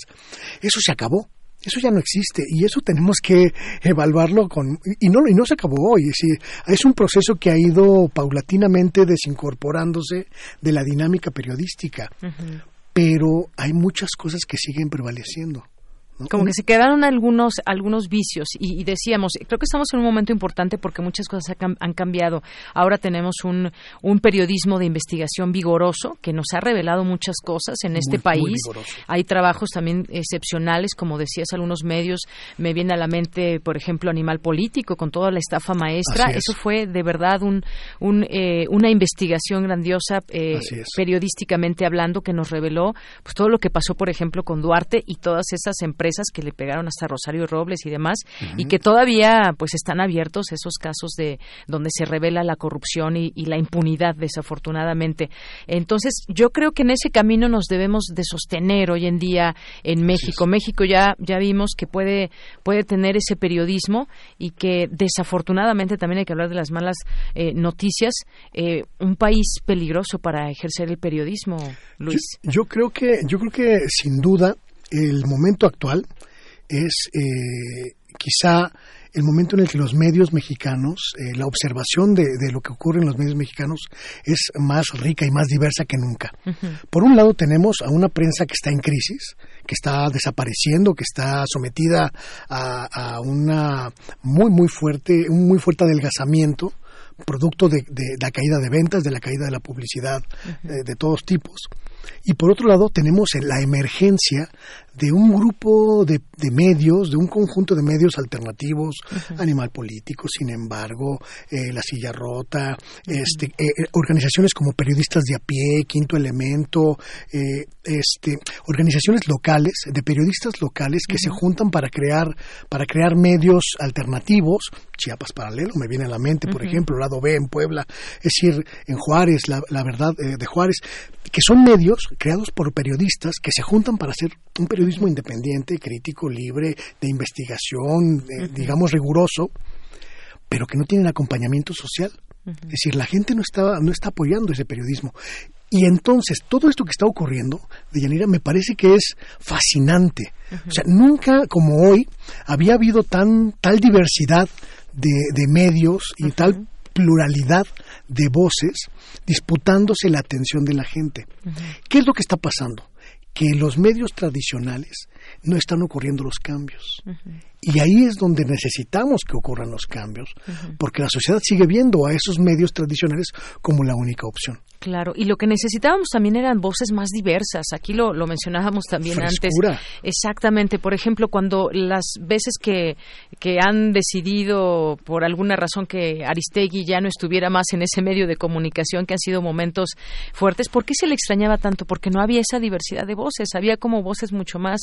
Eso se acabó. Eso ya no existe y eso tenemos que evaluarlo con y no y no se acabó hoy, es, es un proceso que ha ido paulatinamente desincorporándose de la dinámica periodística. Pero hay muchas cosas que siguen prevaleciendo. Como que se quedaron algunos algunos vicios y, decíamos, creo que estamos en un momento importante porque muchas cosas han cambiado. Ahora tenemos un, un periodismo de investigación vigoroso que nos ha revelado muchas cosas en este país. Hay trabajos también excepcionales, como decías, algunos medios. Me viene a la mente, por ejemplo, Animal Político, con toda la estafa maestra. Eso fue de verdad un, un eh, una investigación grandiosa, eh, periodísticamente hablando, que nos reveló pues todo lo que pasó, por ejemplo, con Duarte y todas esas empresas que le pegaron hasta Rosario Robles y demás, y que todavía pues están abiertos esos casos de donde se revela la corrupción y, la impunidad, desafortunadamente. Entonces, yo creo que en ese camino nos debemos de sostener hoy en día en México. México ya, ya vimos que puede, puede tener ese periodismo y que desafortunadamente también hay que hablar de las malas eh, noticias, eh, un país peligroso para ejercer el periodismo, Luis. yo, creo que, yo creo que sin duda el momento actual es eh, quizá el momento en el que los medios mexicanos, eh, la observación de, lo que ocurre en los medios mexicanos es más rica y más diversa que nunca. Por un lado tenemos a una prensa que está en crisis, que está desapareciendo, que está sometida a, una muy muy fuerte, un muy fuerte adelgazamiento producto de, la caída de ventas, de la caída de la publicidad eh, de todos tipos. Y por otro lado tenemos la emergencia de un grupo de, medios, de un conjunto de medios alternativos, Animal Político, sin embargo, eh, La Silla Rota, este, eh, eh, organizaciones como Periodistas de a pie, Quinto Elemento, este, organizaciones locales, de periodistas locales que se juntan para crear, para crear medios alternativos, Chiapas Paralelo me viene a la mente, por ejemplo, Lado B en Puebla, es decir, en Juárez, la, la verdad de Juárez, que son medios creados por periodistas que se juntan para hacer un periodismo independiente, crítico, libre, de investigación, digamos riguroso, pero que no tienen acompañamiento social. Es decir, la gente no está, no está apoyando ese periodismo. Y entonces, todo esto que está ocurriendo, Deyanira, me parece que es fascinante. O sea, nunca como hoy había habido tan, tal diversidad de, medios y tal pluralidad de voces disputándose la atención de la gente. ¿Qué es lo que está pasando? que los medios tradicionales no están ocurriendo los cambios. Y ahí es donde necesitamos que ocurran los cambios, porque la sociedad sigue viendo a esos medios tradicionales como la única opción. Claro, y lo que necesitábamos también eran voces más diversas. Aquí lo, lo mencionábamos también antes. Exactamente. Por ejemplo, cuando las veces que, que han decidido, por alguna razón, que Aristegui ya no estuviera más en ese medio de comunicación, que han sido momentos fuertes, ¿por qué se le extrañaba tanto? Porque no había esa diversidad de voces. Había como voces mucho más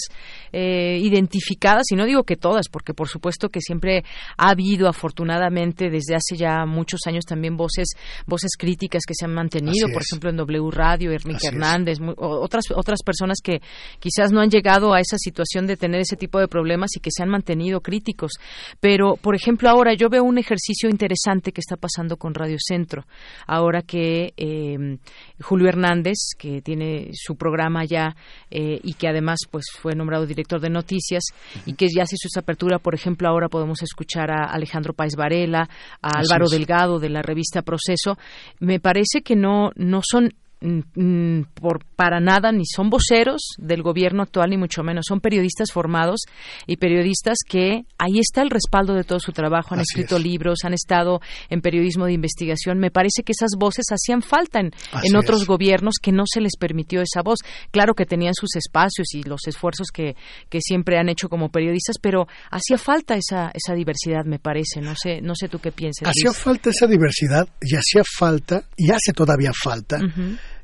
eh, identificadas, y no digo que todas, porque por supuesto que siempre ha habido, afortunadamente, desde hace ya muchos años también voces, voces críticas que se han mantenido por ejemplo en W Radio, Ernick Hernández, otras otras personas que quizás no han llegado a esa situación de tener ese tipo de problemas y que se han mantenido críticos. Pero, por ejemplo, ahora yo veo un ejercicio interesante que está pasando con Radio Centro. Ahora que eh, Julio Hernández, que tiene su programa ya eh, y que además pues fue nombrado director de noticias y que ya hace su apertura, por ejemplo, ahora podemos escuchar a Alejandro País Varela, a Álvaro Delgado de la revista Proceso. Me parece que no no son Mm, por para nada ni son voceros del gobierno actual ni mucho menos. Son periodistas formados y periodistas que ahí está el respaldo de todo su trabajo. Han escrito libros han estado en periodismo de investigación. Me parece que esas voces hacían falta en, otros gobiernos que no se les permitió esa voz. Claro que tenían sus espacios y los esfuerzos que, que siempre han hecho como periodistas pero hacía falta esa esa diversidad me parece. No sé no sé tú qué piensas hacía falta esa diversidad y hacía falta y hace todavía falta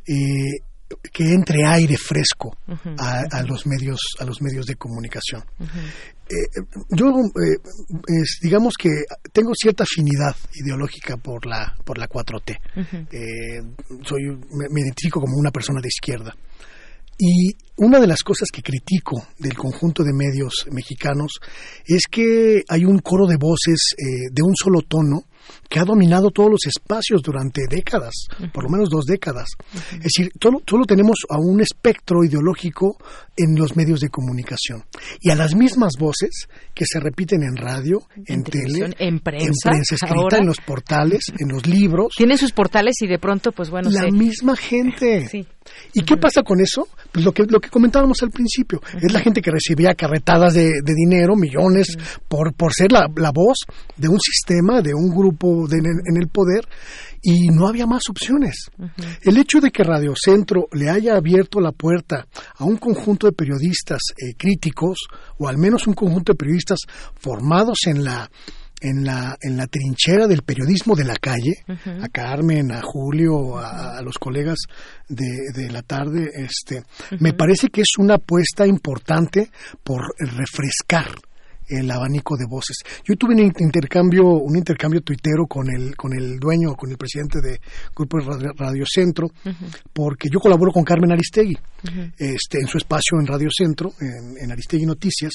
eh, que entre aire fresco a, los medios a los medios de comunicación. Eh, yo eh, digamos que tengo cierta afinidad ideológica por la por la 4T. soy me, identifico como una persona de izquierda. Y una de las cosas que critico del conjunto de medios mexicanos es que hay un coro de voces de un solo tono que ha dominado todos los espacios durante décadas, por lo menos dos décadas. Es decir, solo, tenemos a un espectro ideológico en los medios de comunicación y a las mismas voces que se repiten en radio, en, tele, en prensa, escrita, en los portales, en los libros. Tiene sus portales y de pronto, pues bueno, la misma gente. Sí. ¿Y qué pasa con eso? Pues lo que, lo que comentábamos al principio, es la gente que recibía carretadas de, dinero, millones, por, por ser la, la, voz de un sistema, de un grupo en, el poder, y no había más opciones. El hecho de que Radio Centro le haya abierto la puerta a un conjunto de periodistas eh, críticos, o al menos un conjunto de periodistas formados en la en la, en la trinchera del periodismo de la calle, a Carmen, a Julio, a, los colegas de, de, la tarde, este, me parece que es una apuesta importante por refrescar el abanico de voces. Yo tuve un intercambio, un intercambio tuitero con el, con el dueño, con el presidente de Grupo Radio, Centro, porque yo colaboro con Carmen Aristegui, este, en su espacio en Radio Centro, en, Aristegui Noticias,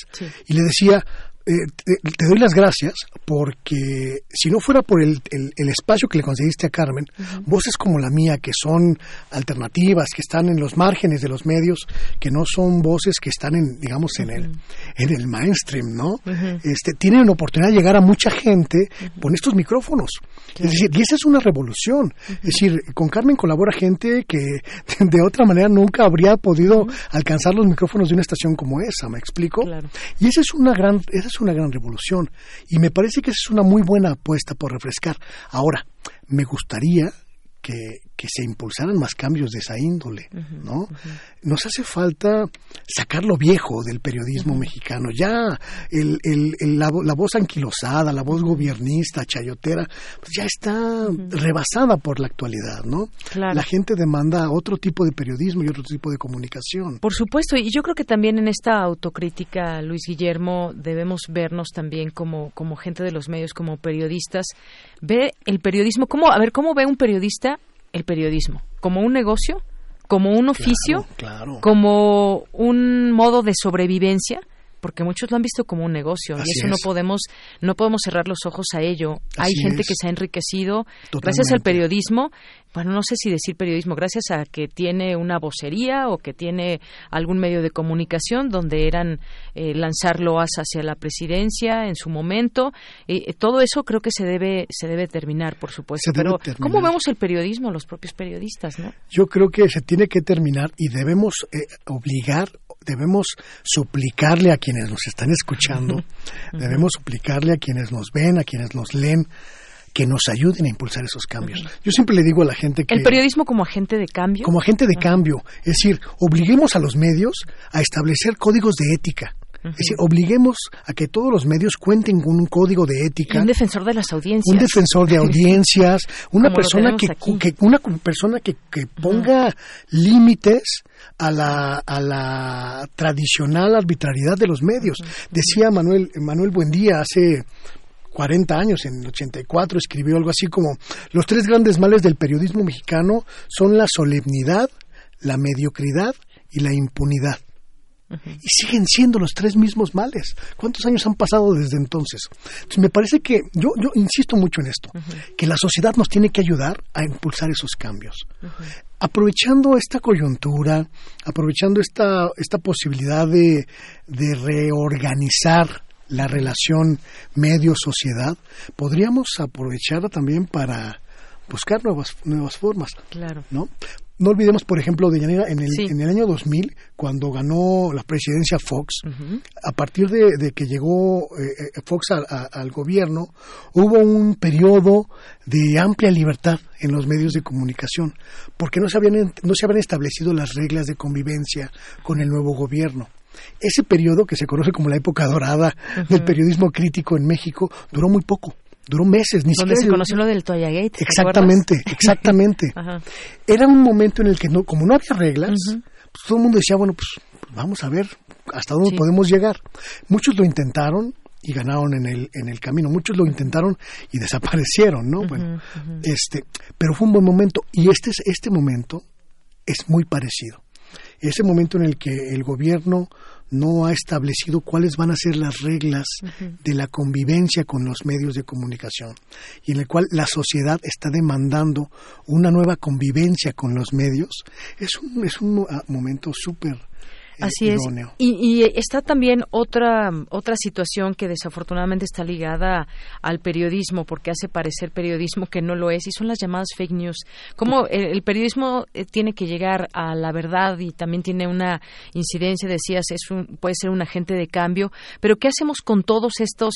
y le decía, eh, te, doy las gracias porque si no fuera por el, el, espacio que le conseguiste a Carmen, voces como la mía, que son alternativas, que están en los márgenes de los medios, que no son voces que están en, digamos, en el, en el mainstream, ¿no? este, tienen la oportunidad de llegar a mucha gente con estos micrófonos. Es decir, y esa es una revolución. Es decir, con Carmen colabora gente que de otra manera nunca habría podido alcanzar los micrófonos de una estación como esa, ¿me explico? Y esa es una gran, esa es una gran revolución. Y me parece que es una muy buena apuesta por refrescar. Ahora, me gustaría que, que se impulsaran más cambios de esa índole, ¿no? Nos hace falta sacar lo viejo del periodismo mexicano. Ya el, el, la, voz anquilosada, la voz gobiernista, chayotera, pues ya está rebasada por la actualidad, ¿no? La gente demanda otro tipo de periodismo y otro tipo de comunicación. Por supuesto, y yo creo que también en esta autocrítica, Luis Guillermo, debemos vernos también como, como gente de los medios, como periodistas. Ve el periodismo, ¿cómo, a ver, ¿cómo ve un periodista el periodismo? ¿Como un negocio? ¿Como un oficio? ¿Como un modo de sobrevivencia? Porque muchos lo han visto como un negocio y eso no podemos no podemos cerrar los ojos a ello. Hay gente que se ha enriquecido gracias al periodismo bueno, no sé si decir periodismo, gracias a que tiene una vocería o que tiene algún medio de comunicación donde eran eh, lanzar loas hacia la presidencia en su momento. Eh, todo eso creo que se debe se debe terminar, por supuesto. Pero ¿cómo vemos el periodismo, los propios periodistas, no? Yo creo que se tiene que terminar y debemos eh, obligar debemos suplicarle a quienes nos están escuchando, debemos suplicarle a quienes nos ven, a quienes nos leen, que nos ayuden a impulsar esos cambios. Yo siempre le digo a la gente que... ¿El periodismo como agente de cambio? Como agente de cambio. Es decir, obliguemos a los medios a establecer códigos de ética. Es decir, obliguemos a que todos los medios cuenten con un código de ética. un defensor de las audiencias. Un defensor de audiencias, una persona que, una persona que, ponga límites a la, a la tradicional arbitrariedad de los medios. Decía Manuel Manuel Buendía hace 40 años, en el 84, escribió algo así como, los tres grandes males del periodismo mexicano son la solemnidad, la mediocridad y la impunidad. Y siguen siendo los tres mismos males. ¿Cuántos años han pasado desde entonces? Entonces, me parece que, yo, yo insisto mucho en esto, que la sociedad nos tiene que ayudar a impulsar esos cambios. Aprovechando esta coyuntura, aprovechando esta, esta posibilidad de, de reorganizar la relación medio-sociedad, podríamos aprovecharla también para buscar nuevas, nuevas formas. Claro. ¿no? No olvidemos, por ejemplo, de Yanira, en el, en el año 2000, cuando ganó la presidencia Fox, a partir de, que llegó eh, eh, Fox al gobierno, hubo un periodo de amplia libertad en los medios de comunicación, porque no se habían, no se habían establecido las reglas de convivencia con el nuevo gobierno. Ese periodo, que se conoce como la época dorada del periodismo crítico en México, duró muy poco duró meses, ni Donde se conoció lo del. Exactamente, exactamente. Era un momento en el que, no, como no había reglas, pues todo el mundo decía, bueno, pues, pues vamos a ver hasta dónde podemos llegar. Muchos lo intentaron y ganaron en el, en el camino. Muchos lo intentaron y desaparecieron, ¿no? bueno, este, pero fue un buen momento y este, este momento es muy parecido. Ese momento en el que el gobierno no ha establecido cuáles van a ser las reglas de la convivencia con los medios de comunicación y en el cual la sociedad está demandando una nueva convivencia con los medios, es un, es un ah, momento súper Así es. Y, está también otra otra situación que desafortunadamente está ligada al periodismo, porque hace parecer periodismo que no lo es, y son las llamadas fake news. Como el, periodismo eh, tiene que llegar a la verdad y también tiene una incidencia, decías, es un, puede ser un agente de cambio, pero ¿qué hacemos con todos estos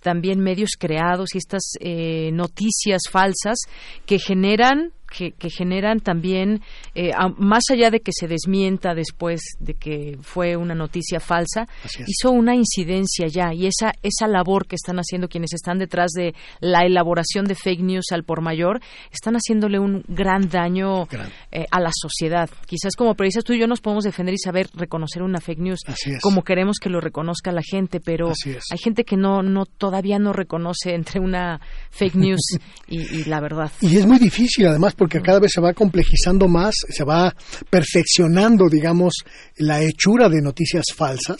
también medios creados y estas eh, noticias falsas que generan que, generan también, eh, más allá de que se desmienta después de que fue una noticia falsa, hizo una incidencia ya y esa, esa labor que están haciendo quienes están detrás de la elaboración de fake news al por mayor, están haciéndole un gran daño eh, a la sociedad. Quizás como periodistas tú y yo nos podemos defender y saber reconocer una fake news como queremos que lo reconozca la gente, pero hay gente que no, no todavía no reconoce entre una fake news y, y la verdad. Y es muy difícil además porque cada vez se va complejizando más, se va perfeccionando, digamos, la hechura de noticias falsas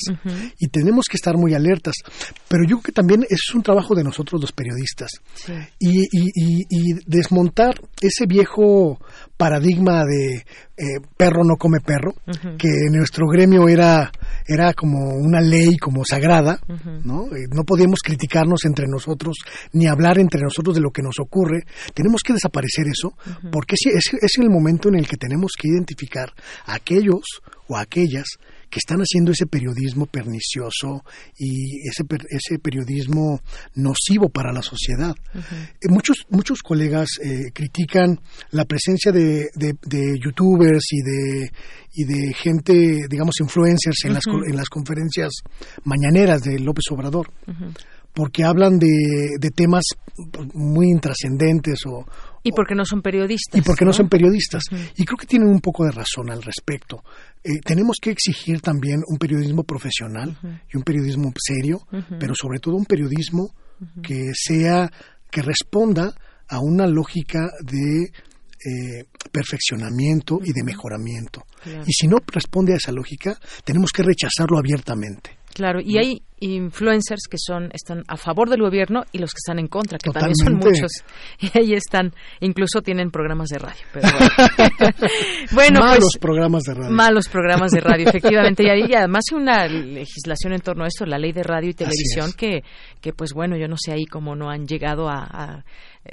y tenemos que estar muy alertas. Pero yo creo que también es un trabajo de nosotros los periodistas. Y, y, desmontar ese viejo paradigma de eh, perro no come perro, que en nuestro gremio era, era como una ley como sagrada, ¿no? Eh, no podíamos criticarnos entre nosotros ni hablar entre nosotros de lo que nos ocurre. Tenemos que desaparecer eso, porque es, es el momento en el que tenemos que identificar a aquellos o a aquellas que están haciendo ese periodismo pernicioso y ese, ese periodismo nocivo para la sociedad. Eh, muchos, muchos colegas eh, critican la presencia de, de, youtubers y de, y de gente, digamos, influencers en, las, en las conferencias mañaneras de López Obrador. Porque hablan de, de temas muy intrascendentes o, y porque no son periodistas. Y porque no, son periodistas. Y creo que tienen un poco de razón al respecto. Eh, tenemos que exigir también un periodismo profesional y un periodismo serio, pero sobre todo un periodismo que sea, que responda a una lógica de eh, perfeccionamiento y de mejoramiento. Y si no responde a esa lógica, tenemos que rechazarlo abiertamente. Claro, y hay influencers que son están a favor del gobierno y los que están en contra, que también son muchos. Y ahí están, incluso tienen programas de radio. bueno, pues, malos programas de radio. Malos programas de radio, efectivamente. Y, hay, además hay una legislación en torno a esto, la ley de radio y televisión, que, que pues bueno, yo no sé ahí cómo no han llegado a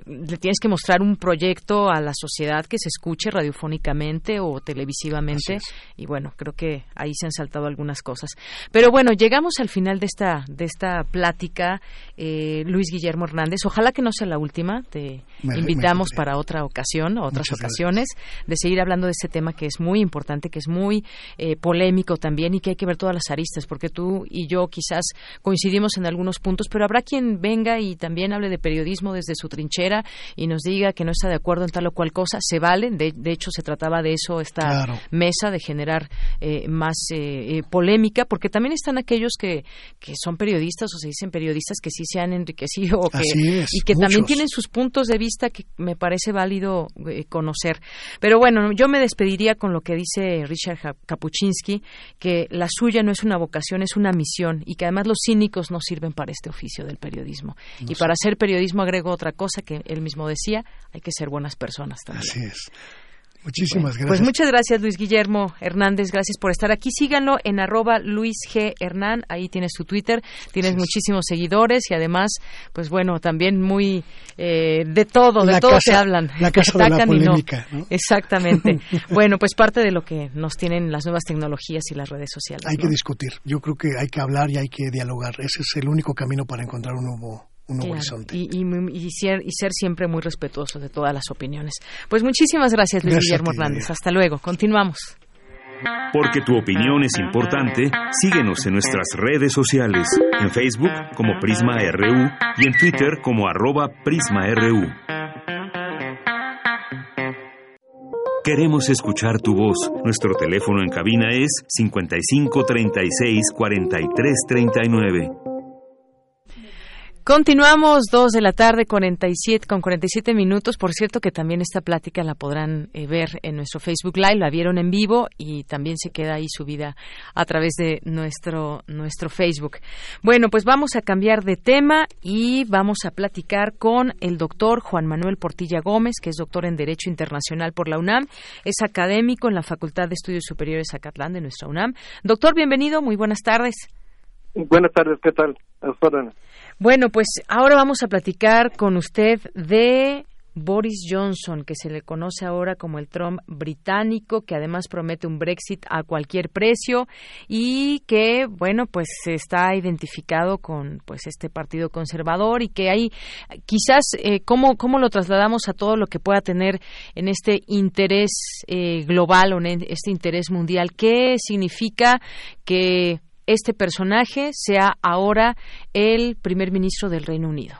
le tienes que mostrar un proyecto a la sociedad que se escuche radiofónicamente o televisivamente. Y bueno creo que ahí se han saltado algunas cosas. Pero bueno llegamos al final de esta de esta plática eh, Luis Guillermo Hernández. Ojalá que no sea la última. Te invitamos para otra ocasión otras ocasiones de seguir hablando de este tema que es muy importante que es muy eh, polémico también y que hay que ver todas las aristas porque tú y yo quizás coincidimos en algunos puntos pero habrá quien venga y también hable de periodismo desde su trinchera y nos diga que no está de acuerdo en tal o cual cosa, se vale. De, hecho, se trataba de eso esta mesa, de generar eh, más eh, eh, polémica, porque también están aquellos que, que son periodistas o se dicen periodistas que sí sí se han enriquecido o que, y que también tienen sus puntos de vista que me parece válido eh, conocer. Pero bueno, yo me despediría con lo que dice Richard Kapuczynski, que la suya no es una vocación, es una misión y que además los cínicos no sirven para este oficio del periodismo. y para hacer periodismo agrego otra cosa que él mismo decía, hay que ser buenas personas también. Así es. Muchísimas pues gracias. Pues muchas gracias, Luis Guillermo Hernández. Gracias por estar aquí. Síganlo en arroba Luis G. Hernán. Ahí tienes tu Twitter. Tienes muchísimos seguidores y además, pues bueno, también muy eh, de todo, de todo se hablan. La casa de la polémica. Exactamente. bueno, pues parte de lo que nos tienen las nuevas tecnologías y las redes sociales. Hay que discutir. Yo creo que hay que hablar y hay que dialogar. Ese es el único camino para encontrar un nuevo y, ser, siempre muy respetuoso de todas las opiniones. Pues muchísimas gracias, Luis Guillermo Hernández. Hasta luego. Continuamos. Porque tu opinión es importante, síguenos en nuestras redes sociales, en Facebook como Prisma RU y en Twitter como arroba PrismaRU. Queremos escuchar tu voz. Nuestro teléfono en cabina es 55 36 43 39. Continuamos dos de la tarde 47 con 47 minutos. Por cierto que también esta plática la podrán eh, ver en nuestro Facebook Live, la vieron en vivo y también se queda ahí subida a través de nuestro nuestro Facebook. Bueno, pues vamos a cambiar de tema y vamos a platicar con el doctor Juan Manuel Portilla Gómez, que es doctor en Derecho Internacional por la UNAM, es académico en la Facultad de Estudios Superiores Acatlán de nuestra UNAM. Doctor, bienvenido, muy buenas tardes. Buenas tardes, ¿qué tal? Bueno, pues ahora vamos a platicar con usted de Boris Johnson, que se le conoce ahora como el Trump británico, que además promete un Brexit a cualquier precio y que, bueno, pues está identificado con pues este partido conservador y que hay quizás eh, cómo cómo lo trasladamos a todo lo que pueda tener en este interés eh, global o en este interés mundial. ¿Qué significa que este personaje sea ahora el primer ministro del Reino Unido?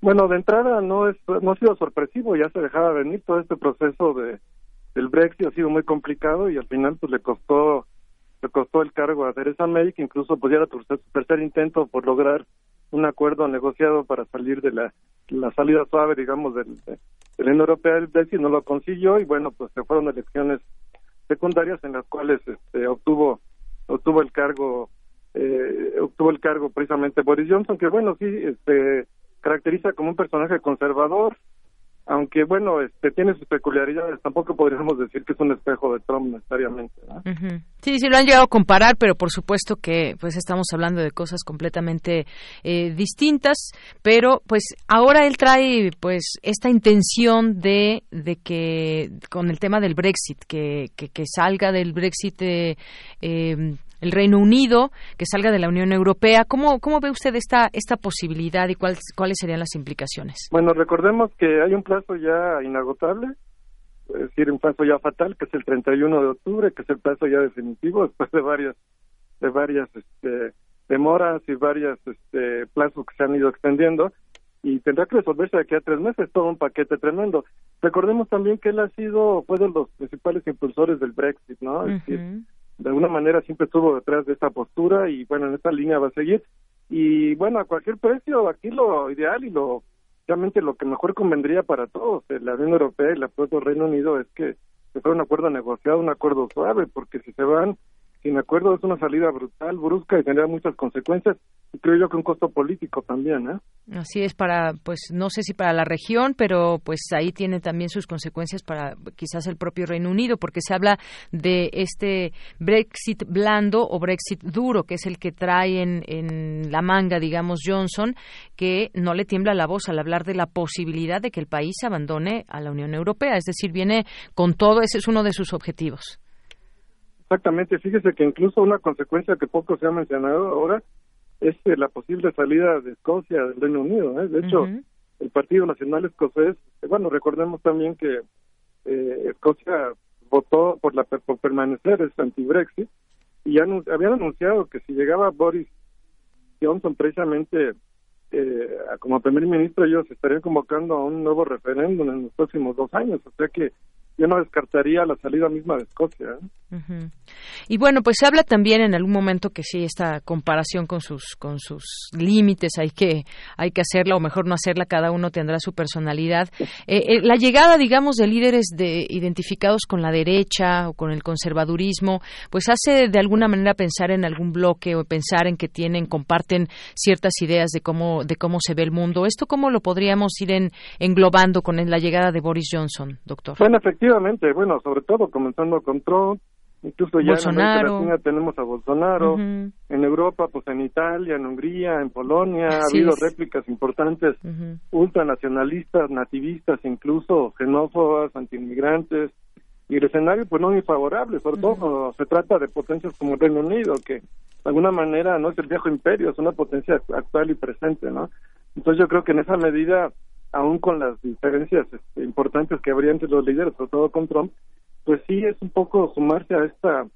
Bueno, de entrada no es ha sido sorpresivo, ya se dejaba venir todo este proceso de del Brexit ha sido muy complicado y al final pues le costó le costó el cargo a Theresa May, que incluso pues ya era su tercer intento por lograr un acuerdo negociado para salir de la, salida suave, digamos, del, de, la Unión Europea del Brexit, no lo consiguió y bueno, pues se fueron elecciones secundarias en las cuales este, obtuvo obtuvo el cargo eh, obtuvo el cargo precisamente Boris Johnson que bueno sí este caracteriza como un personaje conservador aunque bueno, este tiene sus peculiaridades, tampoco podríamos decir que es un espejo de Trump necesariamente. Sí, sí lo han llegado a comparar, pero por supuesto que pues estamos hablando de cosas completamente eh, distintas, pero pues ahora él trae pues esta intención de, de que con el tema del Brexit, que, que, salga del Brexit eh, eh el Reino Unido, que salga de la Unión Europea. ¿Cómo, cómo ve usted esta, esta posibilidad y cuáles, cuáles serían las implicaciones? Bueno, recordemos que hay un plazo ya inagotable, es decir, un plazo ya fatal, que es el 31 de octubre, que es el plazo ya definitivo, después de varias, de varias este, demoras y varios este, plazos que se han ido extendiendo y tendrá que resolverse de aquí a tres meses, todo un paquete tremendo. Recordemos también que él ha sido, fue de los principales impulsores del Brexit, ¿no? Es decir, de alguna manera siempre estuvo detrás de esta postura y bueno, en esta línea va a seguir. Y bueno, a cualquier precio, aquí lo ideal y lo realmente lo que mejor convendría para todos, la Unión Europea y el propio Reino Unido, es que se fuera un acuerdo negociado, un acuerdo suave, porque si se van sin acuerdo es una salida brutal, brusca y tendrá muchas consecuencias y creo yo que un costo político también, ¿eh? Así es para, pues no sé si para la región, pero pues ahí tiene también sus consecuencias para quizás el propio Reino Unido, porque se habla de este Brexit blando o Brexit duro, que es el que trae en, en la manga, digamos, Johnson, que no le tiembla la voz al hablar de la posibilidad de que el país abandone a la Unión Europea, es decir, viene con todo, ese es uno de sus objetivos. Exactamente, fíjese que incluso una consecuencia que poco se ha mencionado ahora es eh, la posible salida de Escocia del Reino Unido. ¿eh? De hecho, el Partido Nacional Escocés, eh, bueno, recordemos también que eh, Escocia votó por, la, por permanecer, es anti-Brexit, y habían anunciado que si llegaba Boris Johnson precisamente eh, como primer ministro, ellos estarían convocando a un nuevo referéndum en los próximos dos años. O sea que yo no descartaría la salida misma de Escocia. ¿eh? Y bueno, pues se habla también en algún momento que sí esta comparación con sus con sus límites hay que hay que hacerla o mejor no hacerla. Cada uno tendrá su personalidad. Eh, eh, la llegada, digamos, de líderes de identificados con la derecha o con el conservadurismo, pues hace de alguna manera pensar en algún bloque o pensar en que tienen comparten ciertas ideas de cómo de cómo se ve el mundo. Esto cómo lo podríamos ir en, englobando con la llegada de Boris Johnson, doctor. Bueno, efectivamente bueno, sobre todo comenzando con Trump, incluso ya en América Latina tenemos a Bolsonaro, en Europa, pues en Italia, en Hungría, en Polonia, ha habido réplicas importantes, ultranacionalistas, nativistas, incluso xenófobas, antiinmigrantes, y el escenario pues no muy favorable, sobre todo cuando se trata de potencias como el Reino Unido, que de alguna manera no es el viejo imperio, es una potencia actual y presente, ¿no? Entonces yo creo que en esa medida aún con las diferencias este, importantes que habría entre los líderes, sobre todo con Trump, pues sí es un poco sumarse a esta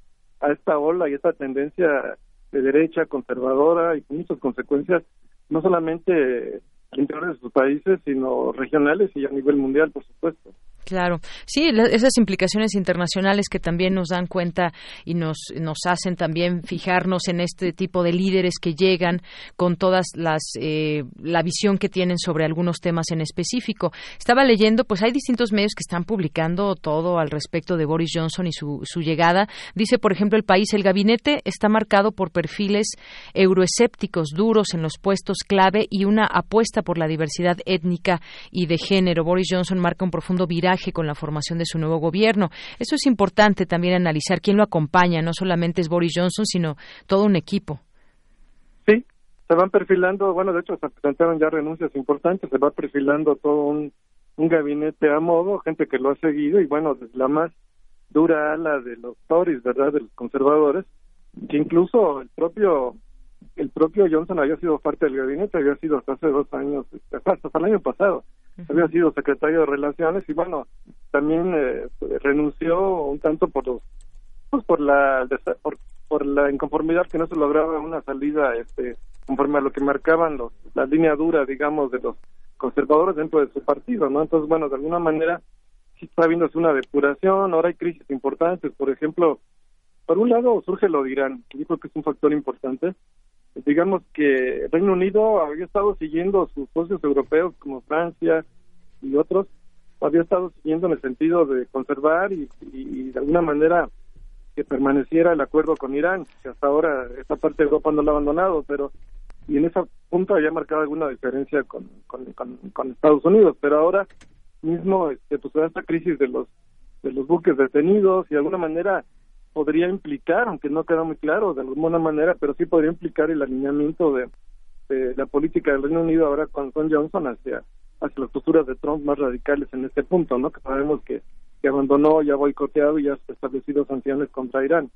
a esta ola y esta tendencia de derecha conservadora y con muchas consecuencias, no solamente interior de sus países, sino regionales y a nivel mundial, por supuesto. Claro, sí, esas implicaciones internacionales que también nos dan cuenta y nos, nos hacen también fijarnos en este tipo de líderes que llegan con todas las eh, la visión que tienen sobre algunos temas en específico. Estaba leyendo, pues hay distintos medios que están publicando todo al respecto de Boris Johnson y su, su llegada. Dice, por ejemplo, el país, el gabinete está marcado por perfiles euroescépticos duros en los puestos clave y una apuesta por la diversidad étnica y de género. Boris Johnson marca un profundo con la formación de su nuevo gobierno. Eso es importante también analizar quién lo acompaña. No solamente es Boris Johnson, sino todo un equipo. Sí, se van perfilando, bueno, de hecho se presentaron ya renuncias importantes, se va perfilando todo un, un gabinete a modo, gente que lo ha seguido y bueno, la más dura ala de los Tories, ¿verdad?, de los conservadores, que incluso el propio el propio Johnson había sido parte del gabinete, había sido hasta hace dos años, hasta el año pasado, había sido secretario de Relaciones y bueno, también eh, renunció un tanto por los, pues por la por, por, la inconformidad que no se lograba una salida este conforme a lo que marcaban los la línea dura, digamos, de los conservadores dentro de su partido, ¿no? Entonces, bueno, de alguna manera sí está habiéndose una depuración, ahora hay crisis importantes, por ejemplo, por un lado surge lo de Irán, yo creo que es un factor importante, digamos que Reino Unido había estado siguiendo sus socios europeos como Francia y otros, había estado siguiendo en el sentido de conservar y, de alguna manera que permaneciera el acuerdo con Irán, que hasta ahora esta parte de Europa no lo ha abandonado, pero y en ese punto había marcado alguna diferencia con, con, Estados Unidos, pero ahora mismo este, pues esta crisis de los de los buques detenidos y de alguna manera podría implicar, aunque no queda muy claro de alguna manera, pero sí podría implicar el alineamiento de, la política del Reino Unido ahora con, Johnson hacia, hacia las posturas de Trump más radicales en este punto, ¿no? Que sabemos que, que abandonó, ya boicoteado y ya ha establecido sanciones contra Irán.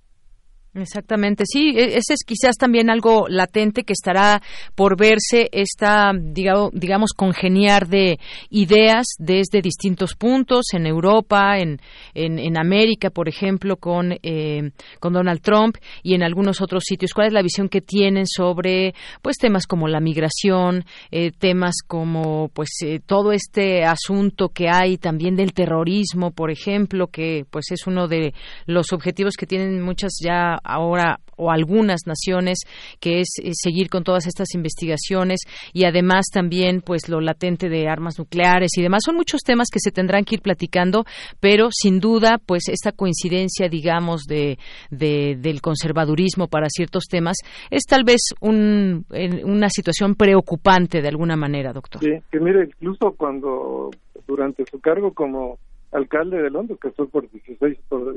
Exactamente, sí, e, ese es quizás también algo latente que estará por verse esta, digamos, congeniar de ideas desde distintos puntos en Europa, en, en, América, por ejemplo, con, eh, con Donald Trump y en algunos otros sitios. ¿Cuál es la visión que tienen sobre, pues, temas como la migración, eh, temas como, pues, eh, todo este asunto que hay también del terrorismo, por ejemplo, que, pues, es uno de los objetivos que tienen muchas ya ahora o algunas naciones, que es, seguir con todas estas investigaciones y además también pues lo latente de armas nucleares y demás. Son muchos temas que se tendrán que ir platicando, pero sin duda pues esta coincidencia, digamos, de, del conservadurismo para ciertos temas es tal vez un, una situación preocupante de alguna manera, doctor. Sí, que mire, incluso cuando durante su cargo como alcalde de Londres, que fue por 16, por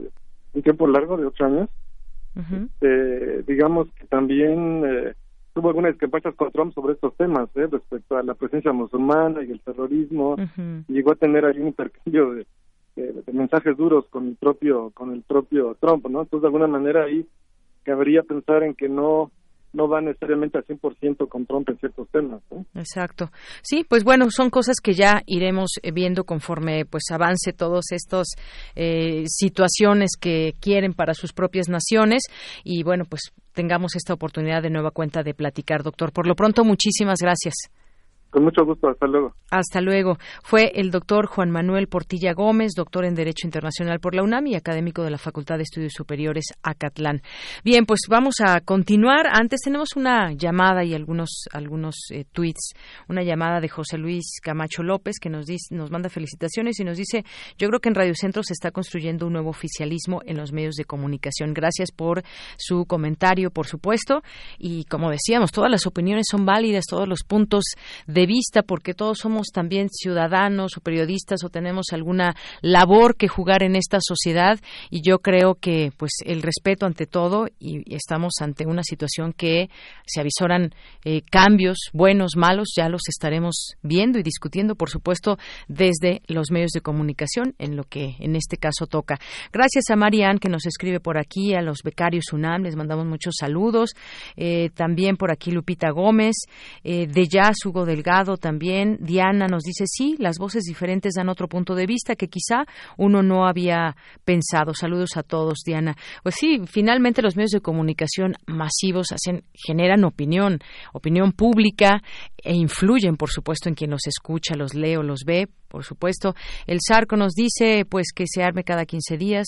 un tiempo largo de ocho años, eh, digamos que también eh, tuvo algunas discrepancias con Trump sobre estos temas, eh, respecto a la presencia musulmana y el terrorismo. llegó a tener ahí un intercambio de, mensajes duros con el propio con el propio Trump, ¿no? Entonces, de alguna manera ahí cabría pensar en que no no va necesariamente al 100% con Trump en ciertos temas. Exacto. Sí, pues bueno, son cosas que ya iremos eh, viendo conforme pues avance todas estas eh, situaciones que quieren para sus propias naciones y bueno, pues tengamos esta oportunidad de nueva cuenta de platicar, doctor. Por lo pronto, muchísimas gracias. Con mucho gusto, hasta luego. Hasta luego. Fue el doctor Juan Manuel Portilla Gómez, doctor en Derecho Internacional por la UNAM y académico de la Facultad de Estudios Superiores Acatlán. Bien, pues vamos a continuar. Antes tenemos una llamada y algunos algunos eh, tweets. Una llamada de José Luis Camacho López que nos dice, nos manda felicitaciones y nos dice, yo creo que en Radio Centro se está construyendo un nuevo oficialismo en los medios de comunicación. Gracias por su comentario, por supuesto. Y como decíamos, todas las opiniones son válidas, todos los puntos de de vista porque todos somos también ciudadanos o periodistas o tenemos alguna labor que jugar en esta sociedad y yo creo que pues el respeto ante todo y, estamos ante una situación que se avisoran eh, cambios buenos, malos, ya los estaremos viendo y discutiendo por supuesto desde los medios de comunicación en lo que en este caso toca. Gracias a Marianne que nos escribe por aquí, a los becarios UNAM, les mandamos muchos saludos. Eh, también por aquí Lupita Gómez, eh, de Jazz Hugo Delgado también. Diana nos dice, sí, las voces diferentes dan otro punto de vista que quizá uno no había pensado. Saludos a todos, Diana. Pues sí, finalmente los medios de comunicación masivos hacen, generan opinión, opinión pública e influyen, por supuesto, en quien los escucha, los lee o los ve por supuesto. El Sarco nos dice pues que se arme cada 15 días.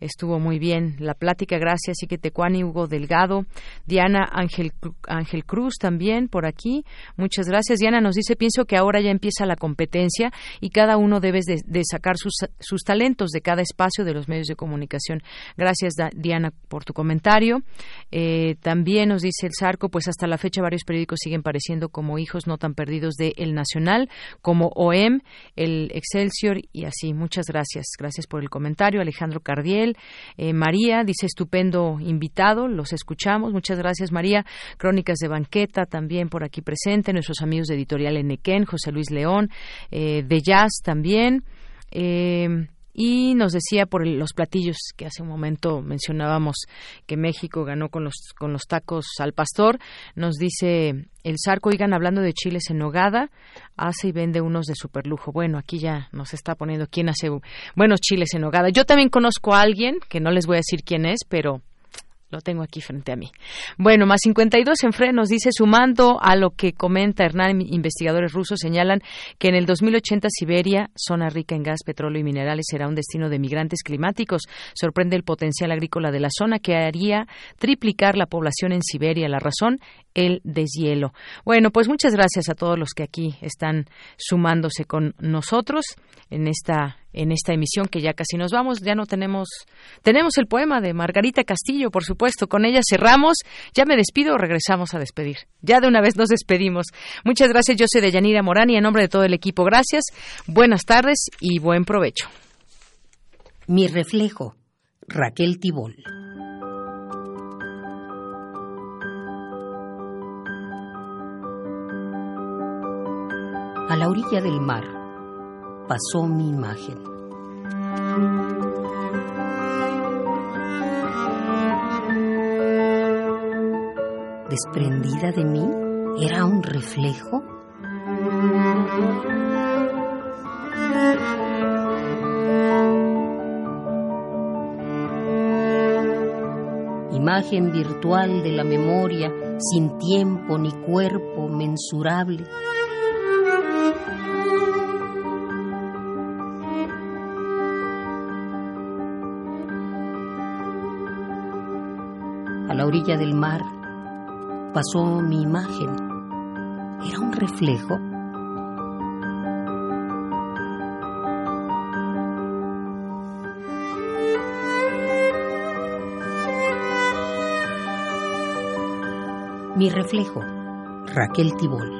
Estuvo muy bien la plática, gracias. Y que Tecuani, Hugo Delgado, Diana Ángel, Ángel Cruz también por aquí. Muchas gracias. Diana nos dice, pienso que ahora ya empieza la competencia y cada uno debe de, sacar sus, sus, talentos de cada espacio de los medios de comunicación. Gracias, Diana, por tu comentario. Eh, también nos dice el Sarco, pues hasta la fecha varios periódicos siguen pareciendo como hijos no tan perdidos de El Nacional, como OEM, el Excelsior y así. Muchas gracias. Gracias por el comentario. Alejandro Cardiel. Eh, María dice estupendo invitado. Los escuchamos. Muchas gracias, María. Crónicas de Banqueta también por aquí presente. Nuestros amigos de Editorial Enequén, José Luis León. Eh, de Jazz también. Eh, y nos decía por los platillos que hace un momento mencionábamos que México ganó con los con los tacos al pastor nos dice el Zarco, oigan, hablando de chiles en nogada, hace y vende unos de superlujo. Bueno, aquí ya nos está poniendo quién hace buenos chiles en nogada. Yo también conozco a alguien, que no les voy a decir quién es, pero lo tengo aquí frente a mí. Bueno, más 52 en FRE nos dice, sumando a lo que comenta Hernán, investigadores rusos señalan que en el 2080 Siberia, zona rica en gas, petróleo y minerales, será un destino de migrantes climáticos. Sorprende el potencial agrícola de la zona que haría triplicar la población en Siberia. La razón, el deshielo. Bueno, pues muchas gracias a todos los que aquí están sumándose con nosotros en esta en esta emisión que ya casi nos vamos, ya no tenemos tenemos el poema de Margarita Castillo, por supuesto, con ella cerramos, ya me despido regresamos a despedir. Ya de una vez nos despedimos. Muchas gracias, yo soy de Yanira Morán y en nombre de todo el equipo, gracias. Buenas tardes y buen provecho. Mi reflejo, Raquel Tibol. A la orilla del mar pasó mi imagen. Desprendida de mí, era un reflejo. Imagen virtual de la memoria, sin tiempo ni cuerpo mensurable. Orilla del mar pasó mi imagen. Era un reflejo. Mi reflejo, Raquel Tibol.